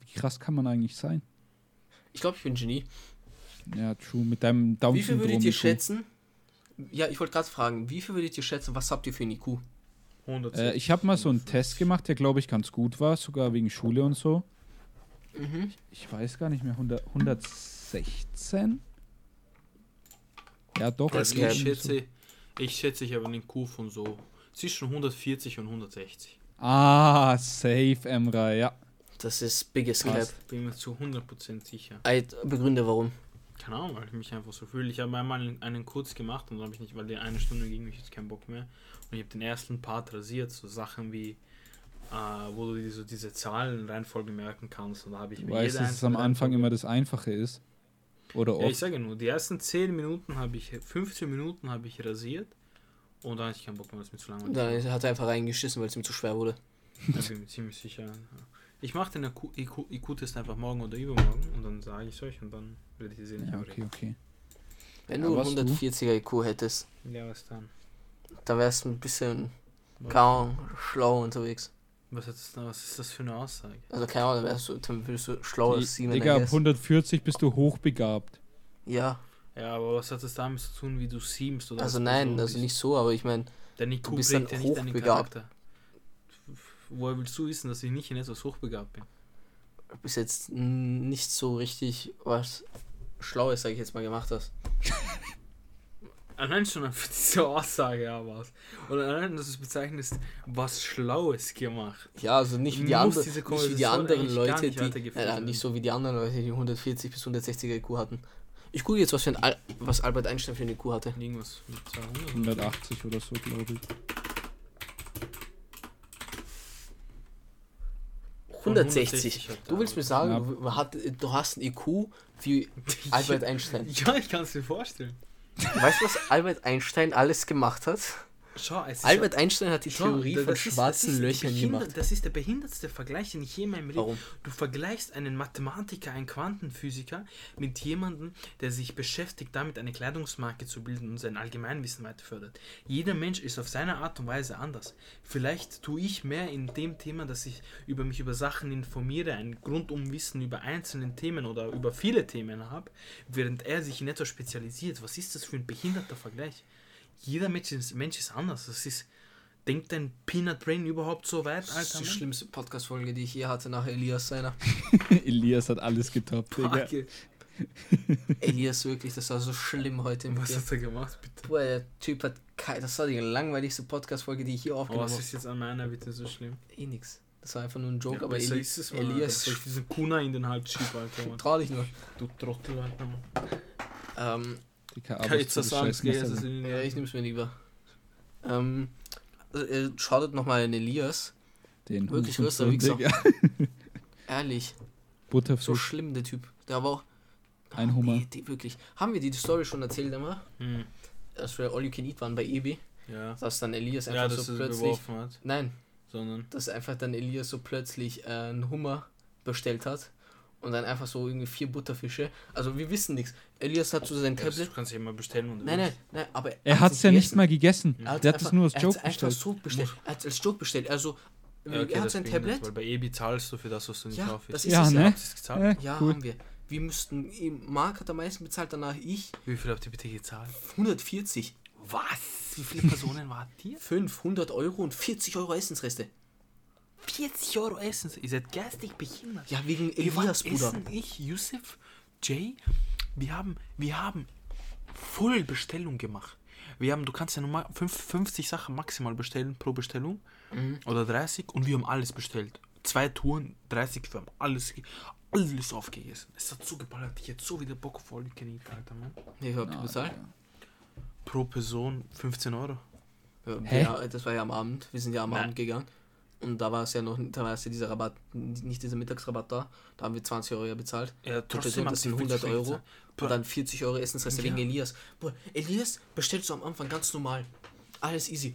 B: Wie krass kann man eigentlich sein?
A: Ich glaube, ich bin Genie.
B: Ja, true. Mit deinem Down
A: Wie viel würdet ihr schätzen? Ja, ich wollte gerade fragen, wie viel würdet ihr schätzen, was habt ihr für ein IQ?
B: Äh, ich habe mal so einen Test gemacht, der glaube ich ganz gut war, sogar wegen Schule und so. Mhm. Ich, ich, weiß gar nicht mehr, 100, 116? Ja, doch.
C: Also ich, schätze, ich schätze, ich habe einen IQ von so zwischen 140 und 160.
B: Ah, safe, Emra, ja.
A: Das ist biggest cap.
C: Bin mir zu 100% sicher.
A: Begründe warum.
C: Keine Ahnung, weil ich mich einfach so fühle. Ich habe einmal einen kurz gemacht und dann habe ich nicht, weil die eine Stunde ging mich jetzt keinen Bock mehr. Und ich habe den ersten Part rasiert, so Sachen wie, äh, wo du so diese Zahlenreihenfolge merken kannst. Und da habe ich
B: mir weißt, dass es am Anfang immer das Einfache ist.
C: Oder ja, ich sage nur, die ersten 10 Minuten habe ich, 15 Minuten habe ich rasiert und dann hatte ich keinen Bock mehr, das mir zu lang
A: Dann hat er einfach reingeschissen, weil es mir zu schwer wurde.
C: Ich bin mir ziemlich sicher. Ich mache den IQ-Test einfach morgen oder übermorgen und dann sage ich es euch und dann würde ich sehen.
B: Ja, okay, okay.
A: Wenn du 140er IQ hättest.
C: Ja, was dann?
A: Da wärst du ein bisschen kaum schlau unterwegs.
C: Was, ist das, was ist das für eine Aussage?
A: Also keine Ahnung, wärst du, dann würdest du schlauer als
B: Simon. Digga, ab 140 bist du hochbegabt.
A: Ja.
C: Ja, aber was hat das damit zu tun, wie du siemst?
A: Oder also nein, also nicht so, aber ich meine, du bist dann ja
C: hochbegabt. Woher willst du wissen, dass ich nicht in etwas hochbegabt bin?
A: Du bist jetzt nicht so richtig was Schlaues, sag ich jetzt mal, gemacht hast.
C: allein schon für diese Aussage aber was. Oder allein, dass du es bezeichnest, was Schlaues gemacht.
A: Ja, also nicht wie die, and nicht wie die anderen Leute, die. Äh, nicht so wie die anderen Leute, die 140 bis 160 IQ hatten. Ich gucke jetzt, was, für ein Al was Albert Einstein für eine IQ hatte.
B: Irgendwas mit 200. 180 oder so, glaube ich.
A: 160. Du willst mir sagen, ja. du, hat, du hast ein IQ wie Albert Einstein.
C: Ja, ich kann es mir vorstellen.
A: Weißt du, was Albert Einstein alles gemacht hat? Schau, Albert Einstein hat die Schau, Theorie von schwarzen Löchern gemacht.
C: Das ist der behindertste Vergleich, den ich je in meinem Leben. Warum? Du vergleichst einen Mathematiker, einen Quantenphysiker mit jemandem, der sich beschäftigt, damit eine Kleidungsmarke zu bilden und sein Allgemeinwissen weiter fördert. Jeder Mensch ist auf seine Art und Weise anders. Vielleicht tue ich mehr in dem Thema, dass ich über mich über Sachen informiere, ein Grundumwissen über einzelne Themen oder über viele Themen habe, während er sich in etwas spezialisiert. Was ist das für ein behinderter Vergleich? Jeder Mensch ist, Mensch ist anders. Das ist, denkt dein Peanut Brain überhaupt so weit,
A: Alter? Das ist die schlimmste Podcast-Folge, die ich je hatte nach Elias seiner.
B: Elias hat alles getoppt, Digga.
A: Elias, wirklich, das war so schlimm heute.
C: Was dir. hat er gemacht, bitte?
A: Boah, der Typ hat. Das war die langweiligste Podcast-Folge, die ich hier aufgenommen
C: habe. was ist jetzt an meiner bitte so schlimm?
A: Eh nix. Das war einfach nur ein Joke, ja, aber
C: Eli ist es, Elias. Ich diesen Kuna in den Hals schieb, Alter. Mann.
A: Trau dich nur.
C: Du Trottel, Alter. Mann.
A: Ähm, kann ich das sagen? Ja, ich nehme es mir lieber. Ähm, also, äh, schaut nochmal in Elias. Den Wirklich größter Wichser. Ehrlich. Butterfisch. So schlimm, der Typ. Der war auch.
B: Ein Hummer.
A: Nee, die, wirklich. Haben wir die Story schon erzählt immer? Hm. Dass wir All You Can Eat waren bei EB. Ja. Dass dann Elias einfach ja, so plötzlich. Hat. Nein. Sondern. Dass einfach dann Elias so plötzlich äh, einen Hummer bestellt hat und dann einfach so irgendwie vier Butterfische. Also wir wissen nichts. Elias hat so sein Tablet.
C: Du kannst ja immer bestellen. Und
A: nein, nein, nein, aber
B: er hat es ja nicht mal gegessen. Er,
A: hat es nur als Joke bestellt. So bestellt. Er hat es als Joke bestellt. Also ja, okay, er hat sein Tablet.
C: Weil bei Ebi zahlst du für das, was du nicht
A: ja,
C: kaufst.
A: Das ist ja, ne? Ja, ja cool. haben wir. Wir müssten, Marc hat am meisten bezahlt, danach ich.
C: Wie viel habt ihr bitte gezahlt?
A: 140.
C: Was? Wie viele Personen waren
A: hier? 500 Euro und 40 Euro Essensreste.
C: 40 Euro Essen. Ihr seid geistig behindert.
A: Ja, wegen Elias, Bruder.
C: Essen, ich, Yusuf, Jay, wir haben, wir haben voll Bestellung gemacht. Wir haben, du kannst ja nur 50 Sachen maximal bestellen pro Bestellung. Mhm. Oder 30 und wir haben alles bestellt. Zwei Touren, 30, wir haben alles, alles aufgegessen. Es hat so geballert, ich hätte so wieder Bock auf All You Can Eat, Alter, Mann.
A: Nee, habt ihr bezahlt?
C: Pro Person 15 Euro.
A: Ja, ja, das war ja am Abend. Wir sind ja am Nein. Abend gegangen. Und da war es ja noch, da war es ja dieser Rabatt, nicht dieser Mittagsrabatt da. Da haben wir 20 Euro ja bezahlt.
C: Ja, trotzdem
A: das sind 100 Euro. Und dann 40 Euro Essensreste ja. wegen Elias. Boah, Elias bestellst du am Anfang ganz normal. Alles easy.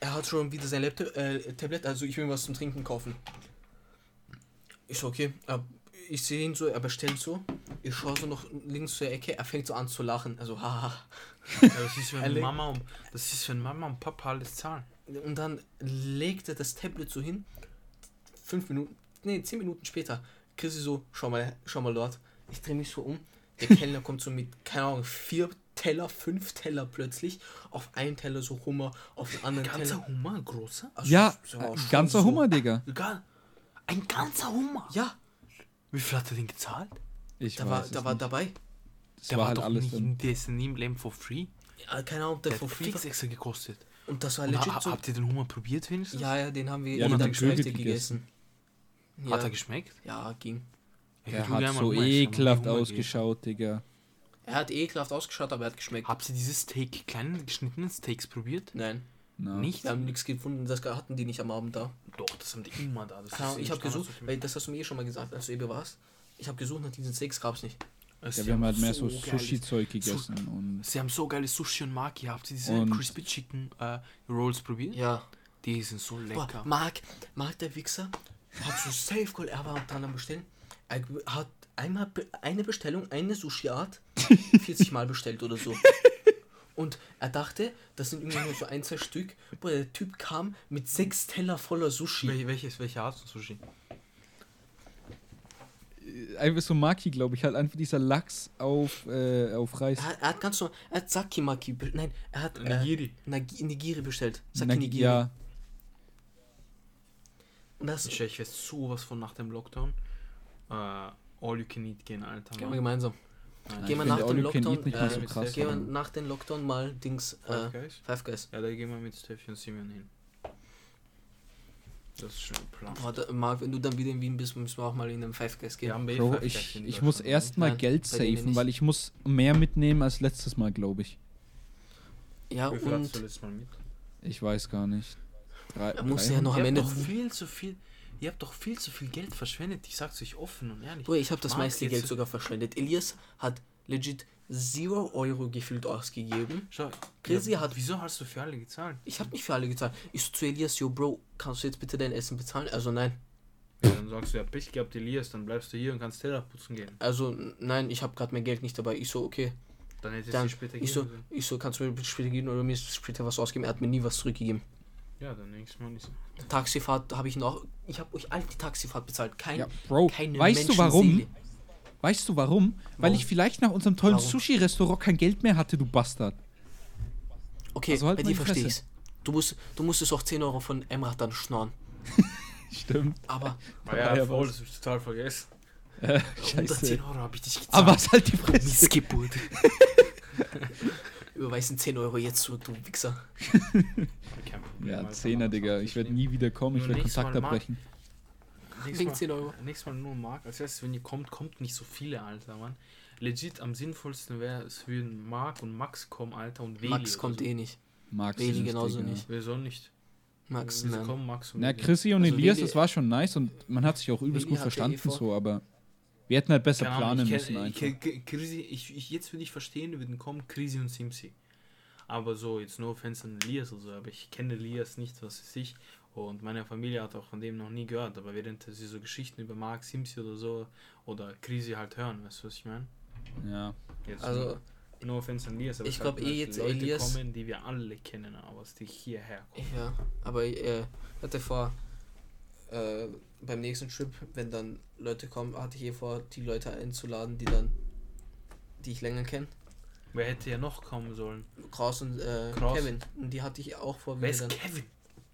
A: Er hat schon wieder sein Laptop, äh, Tablet, also ich will was zum Trinken kaufen. Ich so, okay. Ich sehe ihn so, er bestellt so. Ich schaue so noch links zur Ecke, er fängt so an zu lachen. Also, haha.
C: Ja, das ist, wenn Mama und, das ist, wenn Mama und Papa alles zahlen.
A: Und dann legt er das Tablet so hin. Fünf Minuten, nee, zehn Minuten später. Chrissy so, schau mal, schau mal dort. Ich drehe mich so um. Der Kellner kommt so mit, keine Ahnung, vier Teller, fünf Teller plötzlich. Auf einen Teller so Hummer, auf den anderen
C: ein ganzer Teller. Hummer, großer?
B: Also ja, ein ganzer so, Hummer, Digga.
C: Egal. Ein ganzer Hummer?
A: Ja.
C: Wie viel hat er denn gezahlt?
A: Ich da war, da war dabei.
C: Das der war, war halt doch alles nie, der ist nie im Leben for free.
A: Ja, keine Ahnung, der, der
C: for free. Hat extra gekostet.
A: Und das war legit
C: so. Habt ihr den Hummer probiert wenigstens?
A: Ja, ja, den haben wir ja, dann gegessen. gegessen.
C: Ja. Hat er geschmeckt?
A: Ja, ging.
B: Er hat so ekelhaft ausgeschaut, Digga.
A: Er hat ekelhaft ausgeschaut, aber er hat geschmeckt.
C: Habt ihr dieses Steak, kleinen geschnittenen Steaks probiert?
A: Nein.
C: No. Nicht?
A: Wir haben nichts gefunden, das hatten die nicht am Abend da.
C: Doch, das haben die immer da.
A: Ja, ich habe gesucht, weil das hast du mir eh schon mal gesagt, als du eben warst. Ich habe gesucht nach diesen Steaks, gab's nicht.
B: Ja, wir haben halt mehr so, so Sushi-Zeug gegessen.
C: Su und sie haben so geile Sushi und Maki. Habt ihr diese Crispy Chicken äh, Rolls probiert?
A: Ja.
C: Die sind so lecker. Boah,
A: Marc, Marc der Wichser hat so safe Gold, er war dran am Bestellen. Er hat einmal eine Bestellung, eine Sushi-Art, 40 Mal bestellt oder so. Und er dachte, das sind irgendwie nur so ein, zwei Stück. Boah, der Typ kam mit sechs Teller voller Sushi.
C: Wel welches, welche Art von Sushi?
B: Einfach so Maki, glaube ich, halt einfach dieser Lachs auf, äh, auf Reis.
A: Er, er, hat ganz normal, er hat Saki Maki, nein, er hat äh, Nigiri. Nigiri bestellt.
B: Saki Nag Nigiri. Ja.
C: Und das ich, ich weiß sowas von nach dem Lockdown. Uh, all you can eat gehen, Alter.
A: Gehen wir gemeinsam. Nein, gehen wir nach dem Lockdown, äh, so gehen wir nach dem Lockdown mal Dings, äh, Five Guys? Five Guys.
C: Ja, da gehen wir mit Steffi und Simeon hin. Das ist schon ein Plan.
A: Boah, Marc, wenn du dann wieder in Wien bist, müssen wir auch mal in den Five Guys gehen. Ja,
B: Bro, ich, ich muss erstmal Geld safen, weil ich muss mehr mitnehmen als letztes Mal, glaube ich.
A: Ja, Wie viel und...
C: du letztes Mal mit?
B: Ich weiß gar nicht.
A: Drei, er muss ja noch am Ende...
C: Doch viel zu viel... Ihr habt doch viel zu viel Geld verschwendet. Ich sag's euch offen und ehrlich.
A: Bro, ich habe das meiste Geld sogar verschwendet. Elias hat legit 0 Euro gefühlt ausgegeben.
C: Schau, Chrissy ja, hat. Wieso hast du für alle gezahlt?
A: Ich habe nicht für alle gezahlt. Ich so zu Elias, yo, Bro, kannst du jetzt bitte dein Essen bezahlen? Also nein.
C: Ja, dann sagst du, ja, Pech gehabt, Elias, dann bleibst du hier und kannst Teller putzen gehen.
A: Also, nein, ich habe gerade mein Geld nicht dabei. Ich so, okay.
C: Dann hättest du später
A: ich so, ich so, kannst du mir bitte später geben oder mir später was ausgeben? Er hat mir nie was zurückgegeben.
C: Ja, dann nächstes Mal nicht.
A: Taxifahrt habe ich noch. Ich habe euch all die Taxifahrt bezahlt. Kein, ja,
B: Bro, weißt du warum? Weißt du warum? warum? Weil ich vielleicht nach unserem tollen Sushi-Restaurant kein Geld mehr hatte, du Bastard.
A: Okay, also halt bei dir verstehe ich's. Du, musst, du musstest auch 10 Euro von Emrach dann schnorren.
B: Stimmt.
A: Aber.
C: War ja, ja voll, das hab ich total vergessen.
A: Äh, 110 Euro habe ich dich gezahlt.
B: Aber was halt die Fresse.
A: Missgeburt. Überweisen 10 Euro jetzt zurück, du Wichser.
B: ja, 10er, Digga. Ich werde nie wieder kommen, ich werde Kontakt abbrechen.
C: Nächstes Mal, nächstes Mal nur Marc. Als erstes, wenn ihr kommt, kommt nicht so viele, Alter, Mann. Legit am sinnvollsten wäre, es würden Marc und Max kommen, Alter, und
A: Weli. Max kommt so. eh nicht.
B: Max
A: Weli genauso Ding, nicht.
C: Wieso nicht?
A: Max,
C: nein. kommen, Max
B: und Na, Chrissy und also Elias, Weli, das war schon nice und man hat sich auch übelst Weli gut verstanden, eh so, aber wir hätten halt besser Keine planen müssen.
C: Einfach. Ich, Chrissy, ich, ich, jetzt würde ich verstehen, würden kommen Chrissy und Simsi. Aber so, jetzt nur Fans an Elias oder so, aber ich kenne Elias nicht, was weiß ich. Und meine Familie hat auch von dem noch nie gehört, aber während sie so Geschichten über Mark Simpson oder so oder Krise halt hören, weißt du, was ich meine? Ja. Jetzt also, no offense an Elias, aber ich glaube halt eh jetzt Leute Elias kommen, die wir alle kennen, aber die hierher
A: kommen. Ja, aber äh, hatte vor äh, beim nächsten Trip, wenn dann Leute kommen, hatte ich eh vor, die Leute einzuladen, die dann, die ich länger kenne.
C: Wer hätte ja noch kommen sollen?
A: Kraus und äh, Kraus. Kevin. Und die hatte ich auch vor. Wer ist dann Kevin?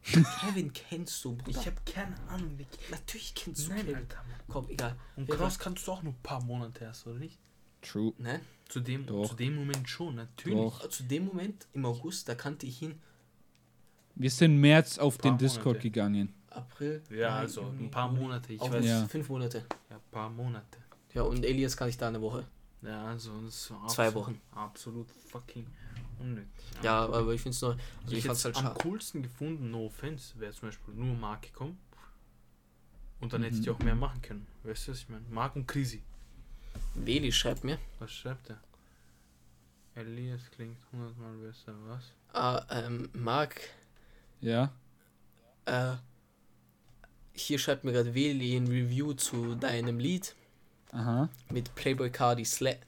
A: Kevin kennst du,
C: Bruder. Ich habe keine Ahnung. Wie...
A: Natürlich kennst du Nein, Kevin.
C: Alter. Komm, egal. Und Kraus kannst du auch nur ein paar Monate erst, oder nicht? True. Nein? Zu dem, zu dem Moment schon, natürlich. Doch.
A: Zu dem Moment, im August, da kannte ich ihn.
B: Wir sind März auf den Discord Monate. gegangen.
C: April. Ja, Mai, also Juni, ein paar Monate.
A: Ich weiß. Ja. Fünf Monate.
C: Ja, ein paar Monate.
A: Ja, und Elias kann ich da eine Woche.
C: Ja, also
A: Zwei Wochen.
C: Absolut fucking unnötig.
A: Ja, ja aber ich finde es nur.
C: Also ich, ich fand's halt am coolsten gefunden, no offense, wäre zum Beispiel nur Mark gekommen. Und dann mhm. hätte ich mhm. auch mehr machen können. Weißt du, was ich meine? Mark und Krisi.
A: Weli schreibt mir.
C: Was schreibt er? Elias klingt hundertmal besser, was?
A: Ah, ähm, Mark.
B: Ja.
A: Äh, hier schreibt mir gerade Weli ein Review zu deinem Lied.
B: Aha.
A: Mit Playboy Cardi Slap.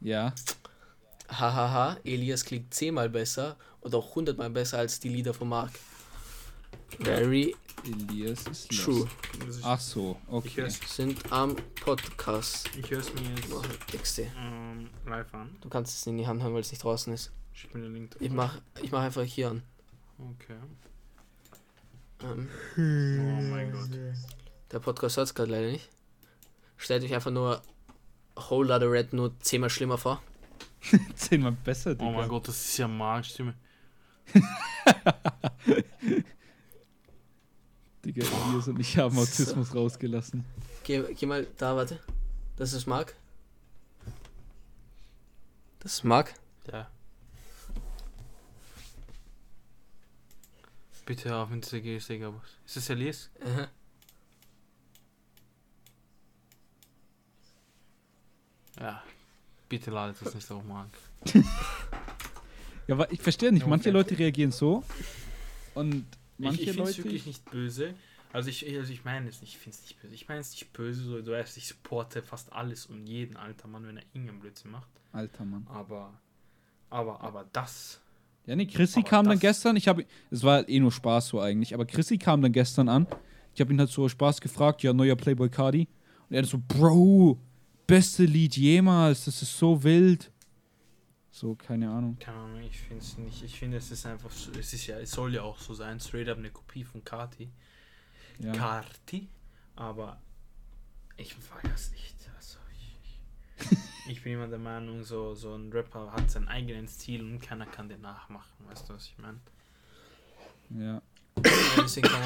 B: Ja.
A: Hahaha, Elias klingt zehnmal besser und auch hundertmal besser als die Lieder von Mark. Very
B: Elias ist true. Ach so, okay.
A: Sind am Podcast.
C: Ich höre es mir jetzt
A: Texte.
C: Ähm, live an.
A: Du kannst es in die Hand haben, weil es nicht draußen ist.
C: Schick mir den Link
A: Ich mach, ich mach einfach hier an.
C: Okay.
A: Ähm.
C: Oh mein Gott.
A: Der Podcast hört es gerade leider nicht. Stellt euch einfach nur Whole Lotta Red nur zehnmal schlimmer vor.
B: zehnmal besser,
C: Digga. Oh mein Gott, das ist ja Markstimme.
B: Digga, Elias und ich haben Autismus so. rausgelassen.
A: Geh, geh mal da, warte. Das ist Mark. Das ist Mark.
C: Ja. Bitte auf Instagram, Digga. Ist das Elias?
A: Aha.
C: Ja, bitte ladet das nicht auf Mark.
B: ja, aber ich verstehe nicht. Manche Leute reagieren so und manche
C: ich, ich
B: Leute.
C: Ich wirklich nicht böse. Also ich, also ich meine es nicht, ich finde es nicht böse. Ich meine es nicht böse, so, du weißt, ich supporte fast alles und jeden alter Mann, wenn er irgendeinen Blödsinn macht.
B: Alter Mann.
C: Aber, aber, aber das.
B: Ja, nee, Chrissy kam dann gestern, ich habe, es war eh nur Spaß so eigentlich, aber Chrissy kam dann gestern an. Ich habe ihn halt so Spaß gefragt, ja, neuer Playboy Cardi. Und er so, Bro, beste Lied jemals, das ist so wild. So, keine Ahnung.
C: Keine Ahnung, ich finde es nicht. Ich finde, es ist einfach so, es ist ja, es soll ja auch so sein, straight up eine Kopie von Kati. Ja. Kati, aber ich feiere es nicht. Also ich, ich, ich, bin immer der Meinung, so, so ein Rapper hat seinen eigenen Stil und keiner kann den nachmachen. Weißt du, was ich meine?
B: Ja.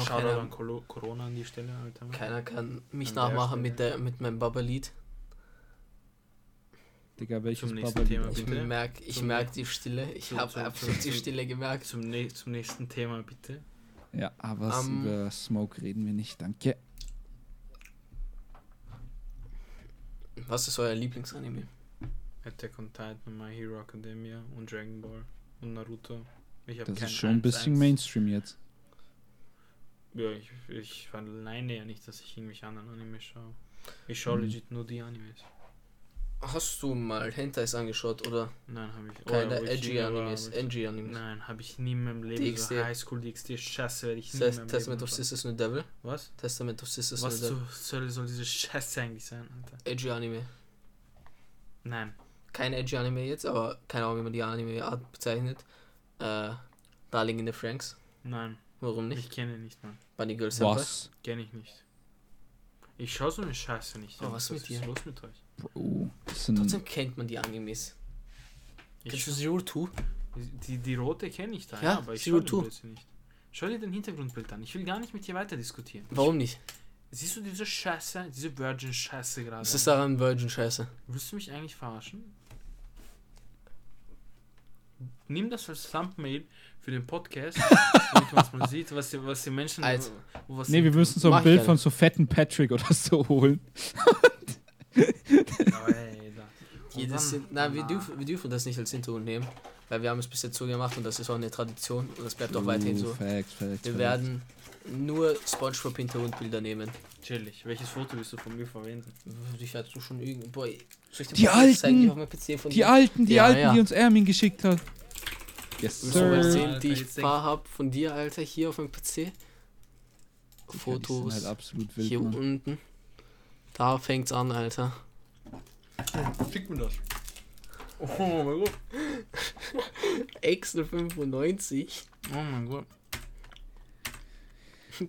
C: Shoutout an Corona an die Stelle, Alter.
A: Keiner kann mich nachmachen mit, der, mit meinem Baba-Lied.
B: Digga, welches
A: zum nächsten Thema, bitte. Ich merke ich merk die Stille. Ich habe absolut die Stille gemerkt.
C: Zum, ne zum nächsten Thema, bitte.
B: Ja, aber um, über Smoke reden wir nicht, danke.
A: Was ist euer Lieblingsanime?
C: Attack on Titan, My Hero Academia und Dragon Ball und Naruto.
B: Ich das ist schon ein bisschen. Mainstream jetzt.
C: Ja, ich, ich verneine ja nicht, dass ich irgendwelche anderen Anime schaue. Ich schaue mhm. legit nur die Animes.
A: Hast du mal Hentais angeschaut oder?
C: Nein, habe ich.
A: Keine edgy Animes, edgy Animes.
C: Nein, habe ich nie in meinem Leben.
A: DxD. So
C: Highschool DxD Scheiße werde ich
A: nie Test, Testament of Sisters No Devil.
C: Was?
A: Testament of Sisters
C: Was No Devil. Was soll, soll diese Scheiße eigentlich sein, Alter?
A: Edgy Anime.
C: Nein.
A: Kein edgy Anime jetzt, aber keine Ahnung, wie man die Anime-Art bezeichnet. Äh, Darling in the Franks.
C: Nein.
A: Warum nicht?
C: Ich kenne nicht, Mann.
A: Bunny Girl
B: Was?
C: Kenne ich nicht. Ich schaue so eine Scheiße nicht.
A: Oh, was, was mit dir?
C: Was ist los mit euch?
B: Bro.
A: Trotzdem kennt man die Animes. Kennst du Zero Two?
C: Die, die rote kenne ich da,
A: ja, ja
C: aber ich
A: Zero Two.
C: nicht. Schau dir den Hintergrundbild an. Ich will gar nicht mit dir weiter diskutieren.
A: Warum nicht?
C: Siehst du diese Scheiße, diese Virgin-Scheiße gerade?
A: Was ist daran Virgin-Scheiße?
C: Willst du mich eigentlich verarschen? Nimm das als Thumbnail für den Podcast, damit man mal sieht, was die, was die Menschen.
A: Also,
B: was nee, wir müssen so ein Bild von so fetten Patrick oder so holen.
A: Jedes Sin Nein, wir dürfen, wir dürfen das nicht als Hintergrund nehmen, weil wir haben es bis jetzt so gemacht und das ist auch eine Tradition und das bleibt auch uh, weiterhin so. Facts, facts, wir facts. werden nur Spongebob Hintergrundbilder nehmen.
C: Chillig. Welches Foto willst du von mir verwenden?
A: Ich hatte du schon irgendwo.
B: Die alten, die alten, die ja, alten, ja. die uns Ermin geschickt hat.
A: Yes, sir. sehen, die ich paar hab von dir, Alter, hier auf dem PC. Die Fotos. Halt absolut wild, hier Mann. unten. Da fängt's an, Alter. Schick mir das. Oh mein Gott. Excel 95.
C: Oh mein Gott.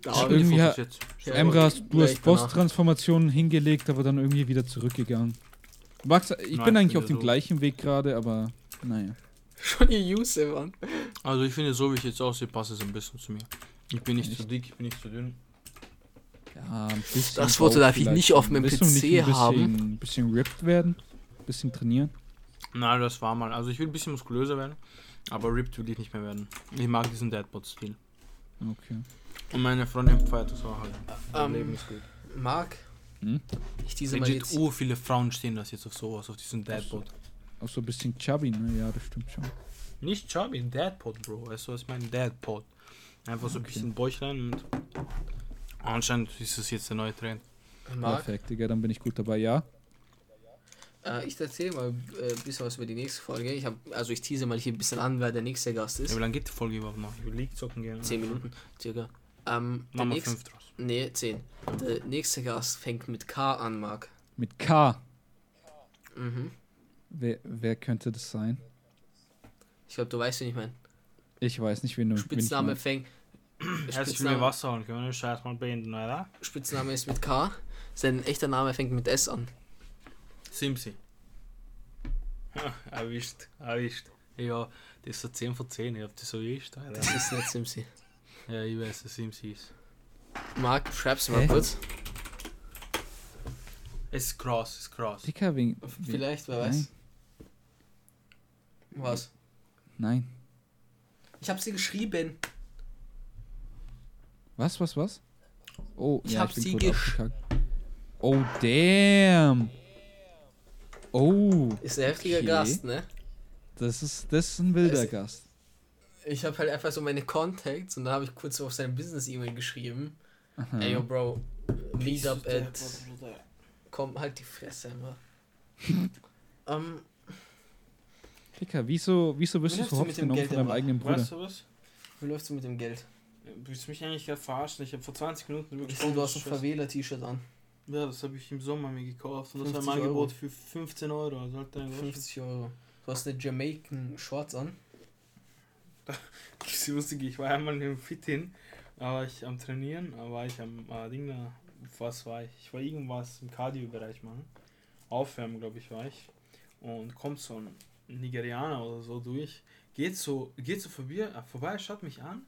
B: Da irgendwie ha ja, Emra, du hast Boss-Transformationen hingelegt, aber dann irgendwie wieder zurückgegangen. Max, ich Nein, bin eigentlich auf dem so. gleichen Weg gerade, aber naja.
A: Schon ihr Yusuf an.
C: Also ich finde, so wie ich jetzt aussehe, passt es ein bisschen zu mir. Ich bin nicht Echt? zu dick, ich bin nicht zu dünn.
A: Ja, ein bisschen das Foto darf ich nicht auf meinem PC nicht ein bisschen, haben.
B: Ein bisschen ripped werden, ein bisschen trainieren.
C: Nein, das war mal. Also ich will ein bisschen muskulöser werden, aber ripped will ich nicht mehr werden. Ich mag diesen Deadbot-Stil. Okay. Und meine Freundin feiert das auch halt.
A: Ähm, Leben ist gut. Marc, hm?
C: ich diese mal jetzt... Oh, viele Frauen stehen das jetzt auf sowas, auf diesen Deadbot.
B: Auch so ein bisschen chubby, ne? Ja, das stimmt schon.
C: Nicht chubby, Deadpot, Bro. Weißt du, was ich meine? Deadpot. Einfach so ein bisschen Bäuchlein und anscheinend ist das jetzt der neue Trend.
B: Marc? Perfekt, Digga, dann bin ich gut dabei, ja?
A: Äh, ich erzähle mal äh, ein bisschen was über die nächste Folge. Ich hab, also ich tease mal hier ein bisschen an, wer der nächste Gast ist.
C: Ja, wie lange geht die Folge überhaupt noch? Ich will League zocken gerne.
A: 10 Minuten, circa. Ähm, Machen wir 5 draus. Nee, 10. Der nächste Gast fängt mit K an, Marc.
B: Mit K? Mhm. Wer, wer könnte das sein?
A: Ich glaube, du weißt, wen ich meine.
B: Ich weiß nicht, wen du
A: Spitzname fängt.
C: Spitzname, Wasser und können wir Scheiß mal beenden, oder?
A: Spitzname ist mit K. Sein echter Name fängt mit S an.
C: Simsi. erwischt, erwischt. Ja, das ist so 10 von 10, ich hab das so erwischt.
A: Das ist nicht Simsi.
C: Ja, ich weiß, dass Simsi ist.
A: Marc, schreib's mal kurz.
C: Es ist krass, es ist krass.
B: Dicker, wegen,
A: Vielleicht, wer weiß. Was?
B: Nein.
A: Ich hab sie geschrieben.
B: Was, was, was? Oh,
A: ich ja, hab ich sie geschrieben.
B: Oh, damn. Oh.
A: Ist ein heftiger okay. Gast, ne?
B: Das ist, das ist ein wilder es, Gast.
A: Ich habe halt einfach so meine Contacts und da habe ich kurz auf seine Business-E-Mail geschrieben. Aha. Ey, yo, Bro, Meetup at. Komm, halt die Fresse immer. ähm.
B: Dicker, wieso, wieso wirst du so hops genommen von deinem eigenen Bruder?
C: Weißt du was?
A: Wie läufst du mit dem Geld?
C: Du willst mich eigentlich gerade verarschen. Ich habe vor 20 Minuten
A: wirklich. Ich du hast ein Favela-T-Shirt an.
C: Ja, das habe ich im Sommer mir gekauft und das war ein Angebot für 15 Euro. Also halt
A: 50 Euro. Du hast eine Jamaican Shorts an.
C: Das ist lustig, ich war einmal im Fit hin, war ich am Trainieren, war ich am äh, Ding da, was war ich? Ich war irgendwas im Cardio-Bereich machen. Aufwärmen, glaube ich, war ich. Und kommt so ein Nigerianer oder so durch, geht so, geht so vorbei, äh, vorbei, schaut mich an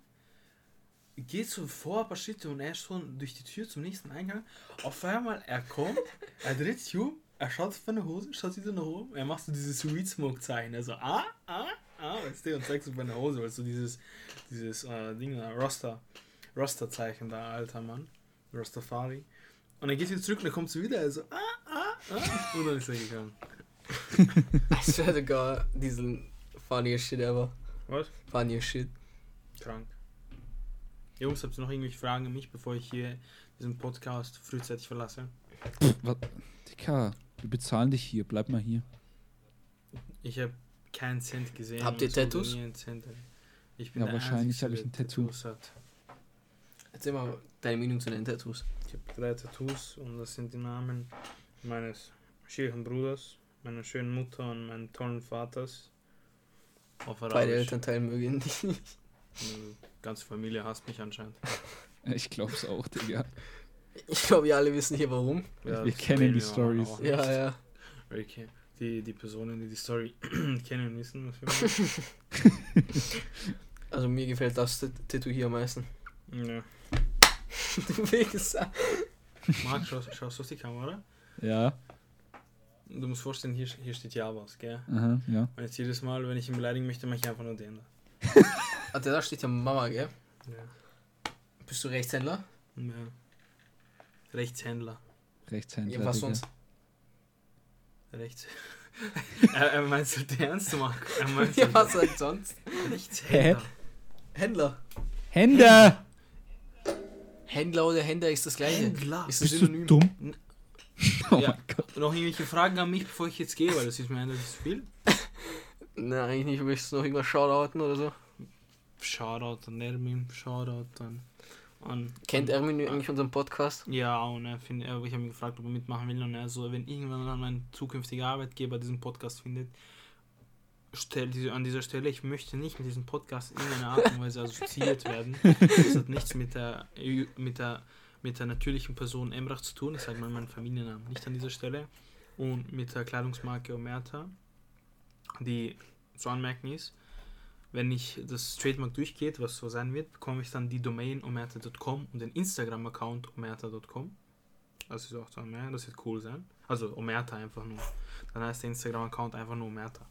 C: geht so vor ein paar Schritte und er ist schon durch die Tür zum nächsten Eingang. Auf einmal, er kommt, er dreht sich um, er schaut auf seine Hose, schaut wieder nach oben, er macht so dieses Sweet Smoke Zeichen. Also, ah, ah, ah, weißt du, und zeigt so bei Hose, weil so dieses, dieses äh, Ding, äh, Roster, Roster Zeichen da, alter Mann, Rastafari. Und er geht wieder zurück und er kommt so wieder, also, ah, ah, ah, und dann ist er gegangen.
A: I swear to God, diesen funniest shit ever.
C: Was?
A: Funniest shit.
C: Krank. Jungs, habt ihr noch irgendwelche Fragen an mich, bevor ich hier diesen Podcast frühzeitig verlasse?
B: Was? Dicker, wir bezahlen dich hier, bleib mal hier.
C: Ich habe keinen Cent gesehen.
A: Habt ihr Tattoos?
B: Ich bin ja, wahrscheinlich habe ich ein Tattoo.
A: Hat. Erzähl mal deine Meinung zu den Tattoos.
C: Ich habe drei Tattoos und das sind die Namen meines schönen Bruders, meiner schönen Mutter und meines tollen Vaters.
A: Beide Elternteile mögen dich nicht.
C: Ganze Familie hasst mich anscheinend.
B: Ich glaub's auch, Digga.
A: Ich glaube, wir alle wissen hier warum.
B: Ja, wir kennen die Stories.
A: Ja, ja.
C: Okay. Die, die Personen, die die Story kennen, wissen, was wir
A: machen. Also mir gefällt das Tattoo hier am meisten.
C: Ja.
A: du Wichser.
C: Marc, schaust, schaust du auf die Kamera?
B: Ja.
C: Du musst vorstellen, hier, hier steht ja was, gell?
B: Aha, ja.
C: Und jetzt jedes Mal, wenn ich ihn beleidigen möchte, mache ich einfach nur den da.
A: Warte, da steht ja Mama, gell?
C: Ja.
A: Bist du Rechtshändler?
C: Ja. Rechtshändler.
B: Rechtshändler.
A: Ja, was sonst?
C: Rechts. er, er meinst du ernst, Marc? Er meint ja, was halt sonst?
A: Rechtshänder. Händler.
B: Händler!
A: Händler oder Händler ist das gleiche.
B: Händler. Ist das Bist Synonym? du dumm?
C: Oh ja. mein Gott. Noch irgendwelche Fragen an mich, bevor ich jetzt gehe, weil das ist mir eigentlich zu viel.
A: Nein, eigentlich nicht. Möchtest du noch irgendwas shoutouten oder so?
C: Shoutout an Ermin, Shoutout an. an
A: Kennt Ermin eigentlich unseren Podcast?
C: Ja, und er find, er, ich habe ihn gefragt, ob er mitmachen will. Und er so, wenn irgendwann mein zukünftiger Arbeitgeber diesen Podcast findet, stell, diese, an dieser Stelle, ich möchte nicht mit diesem Podcast in irgendeiner Art und Weise assoziiert werden. Das hat nichts mit der, mit der, mit der natürlichen Person Emrach zu tun. Ich sage mal meinen Familiennamen nicht an dieser Stelle. Und mit der Kleidungsmarke Omerta, die zu anmerken ist, wenn ich das Trademark durchgeht, was so sein wird, bekomme ich dann die Domain omerta.com und den Instagram-Account omerta.com. Das ist auch dann mehr, das wird cool sein. Also Omerta einfach nur. Dann heißt der Instagram-Account einfach nur Omerta.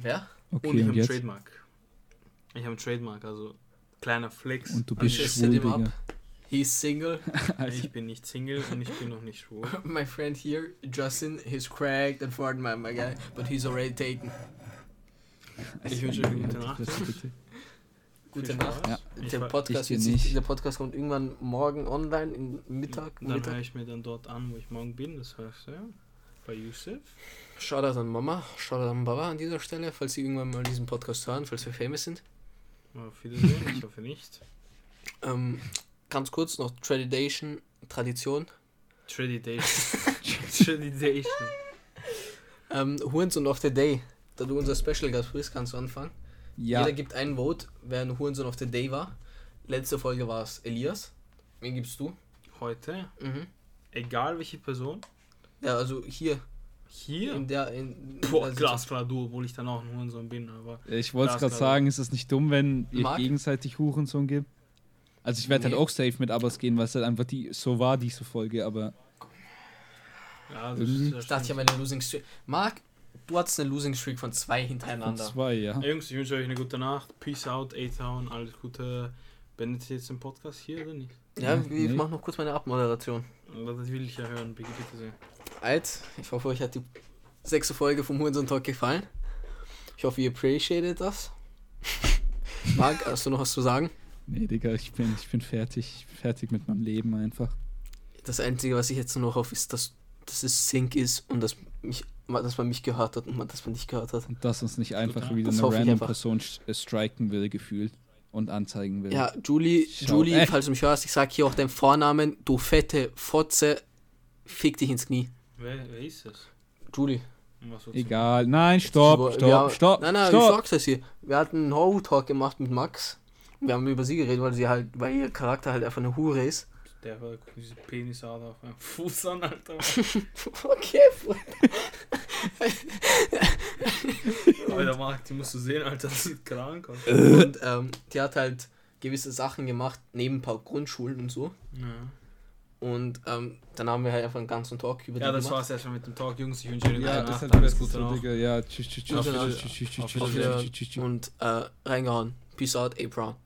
A: Wer?
C: Okay, und ich habe einen Trademark. Ich habe einen Trademark, also kleiner Flex.
B: Und du bist schwul, Digga.
A: He's single.
C: ich bin nicht Single und ich bin noch nicht schwul.
A: my friend here, Justin, he's cracked and for my, my guy, but he's already taken.
C: Ich wünsche euch eine gute Nacht.
A: Gute Nacht. Ja. Der, Podcast sich, der Podcast kommt irgendwann morgen online, in Mittag.
C: Dann höre ich mir dann dort an, wo ich morgen bin. Das heißt, ja, bei Yusuf.
A: Shoutout an Mama, Shoutout an Baba an dieser Stelle, falls Sie irgendwann mal diesen Podcast hören, falls wir famous sind.
C: Auf Wiedersehen, ich hoffe nicht.
A: Ähm, ganz kurz noch Tradition, Tradition.
C: Tradition. Tradition.
A: ähm, Hurensohn of the Day. Da du unser Special Gast bist, kannst du anfangen. Ja. Jeder gibt ein Vote, wer ein Hurensohn of the Day war. Letzte Folge war es Elias. Wen gibst du?
C: Heute? Mhm. Egal welche Person?
A: Ja, also hier.
C: Hier?
A: In der, in,
C: Boah, glasklar du, obwohl ich dann auch ein Hurensohn bin. Aber
B: ich wollte es gerade sagen, ist es nicht dumm, wenn ihr Marc? gegenseitig Hurensohn gibt? Also ich werde halt nee. halt auch safe mit Abbas gehen, weil es halt einfach die, so war diese Folge, aber.
A: Ja, irgendwie. Ich dachte, ich habe eine Losing Streak. Marc, du hattest eine Losing Streak von zwei hintereinander. Von
B: zwei, ja.
C: Jungs, ich wünsche euch eine gute Nacht. Peace out, A-Town, alles Gute. Beendet ihr jetzt den Podcast hier oder nicht?
A: Ja, ich nee. mache noch kurz meine Abmoderation.
C: Das will ich ja hören, bitte sehr.
A: Alt, ich hoffe, euch hat die sechste Folge vom Hurensohn Talk gefallen. Ich hoffe, ihr appreciated das. Marc, hast du noch was zu sagen?
B: Nee, Digga, ich bin, ich bin fertig. Fertig mit meinem Leben einfach.
A: Das Einzige, was ich jetzt nur noch hoffe, ist, dass, dass es Sync ist und dass, mich, dass man mich gehört hat und man, dass man nicht gehört hat.
B: Und dass uns nicht einfach Total. wieder das eine random Person striken will, gefühlt. Und anzeigen will.
A: Ja, Julie, Schau, Julie, äh. falls du mich hörst, ich sag hier auch deinen Vornamen, du fette Fotze, fick dich ins Knie.
C: Wer, wer ist das?
A: Julie.
B: Egal, nein, stopp, stopp, ja, stopp.
A: Nein, nein, stopp. ich sag's das hier. Wir hatten einen Horror-Talk gemacht mit Max wir haben über sie geredet, weil sie halt, weil ihr Charakter halt einfach eine Hure ist.
C: Der war diese Penisader auf meinem Fuß an, Alter.
A: okay,
C: Alter, Marc, die musst du sehen, Alter, das sieht krank aus.
A: Und ähm, die hat halt gewisse Sachen gemacht, neben ein paar Grundschulen und so.
C: Ja.
A: Und ähm, dann haben wir halt einfach einen ganzen Talk
C: über Ja, das war's erstmal mit dem Talk, Jungs. Ich wünsche euch
B: ja, Nacht. Alles Gute noch. Ja, tschüss, tschüss, tschüss.
A: Und äh, reingehauen. Peace out, A-Brown.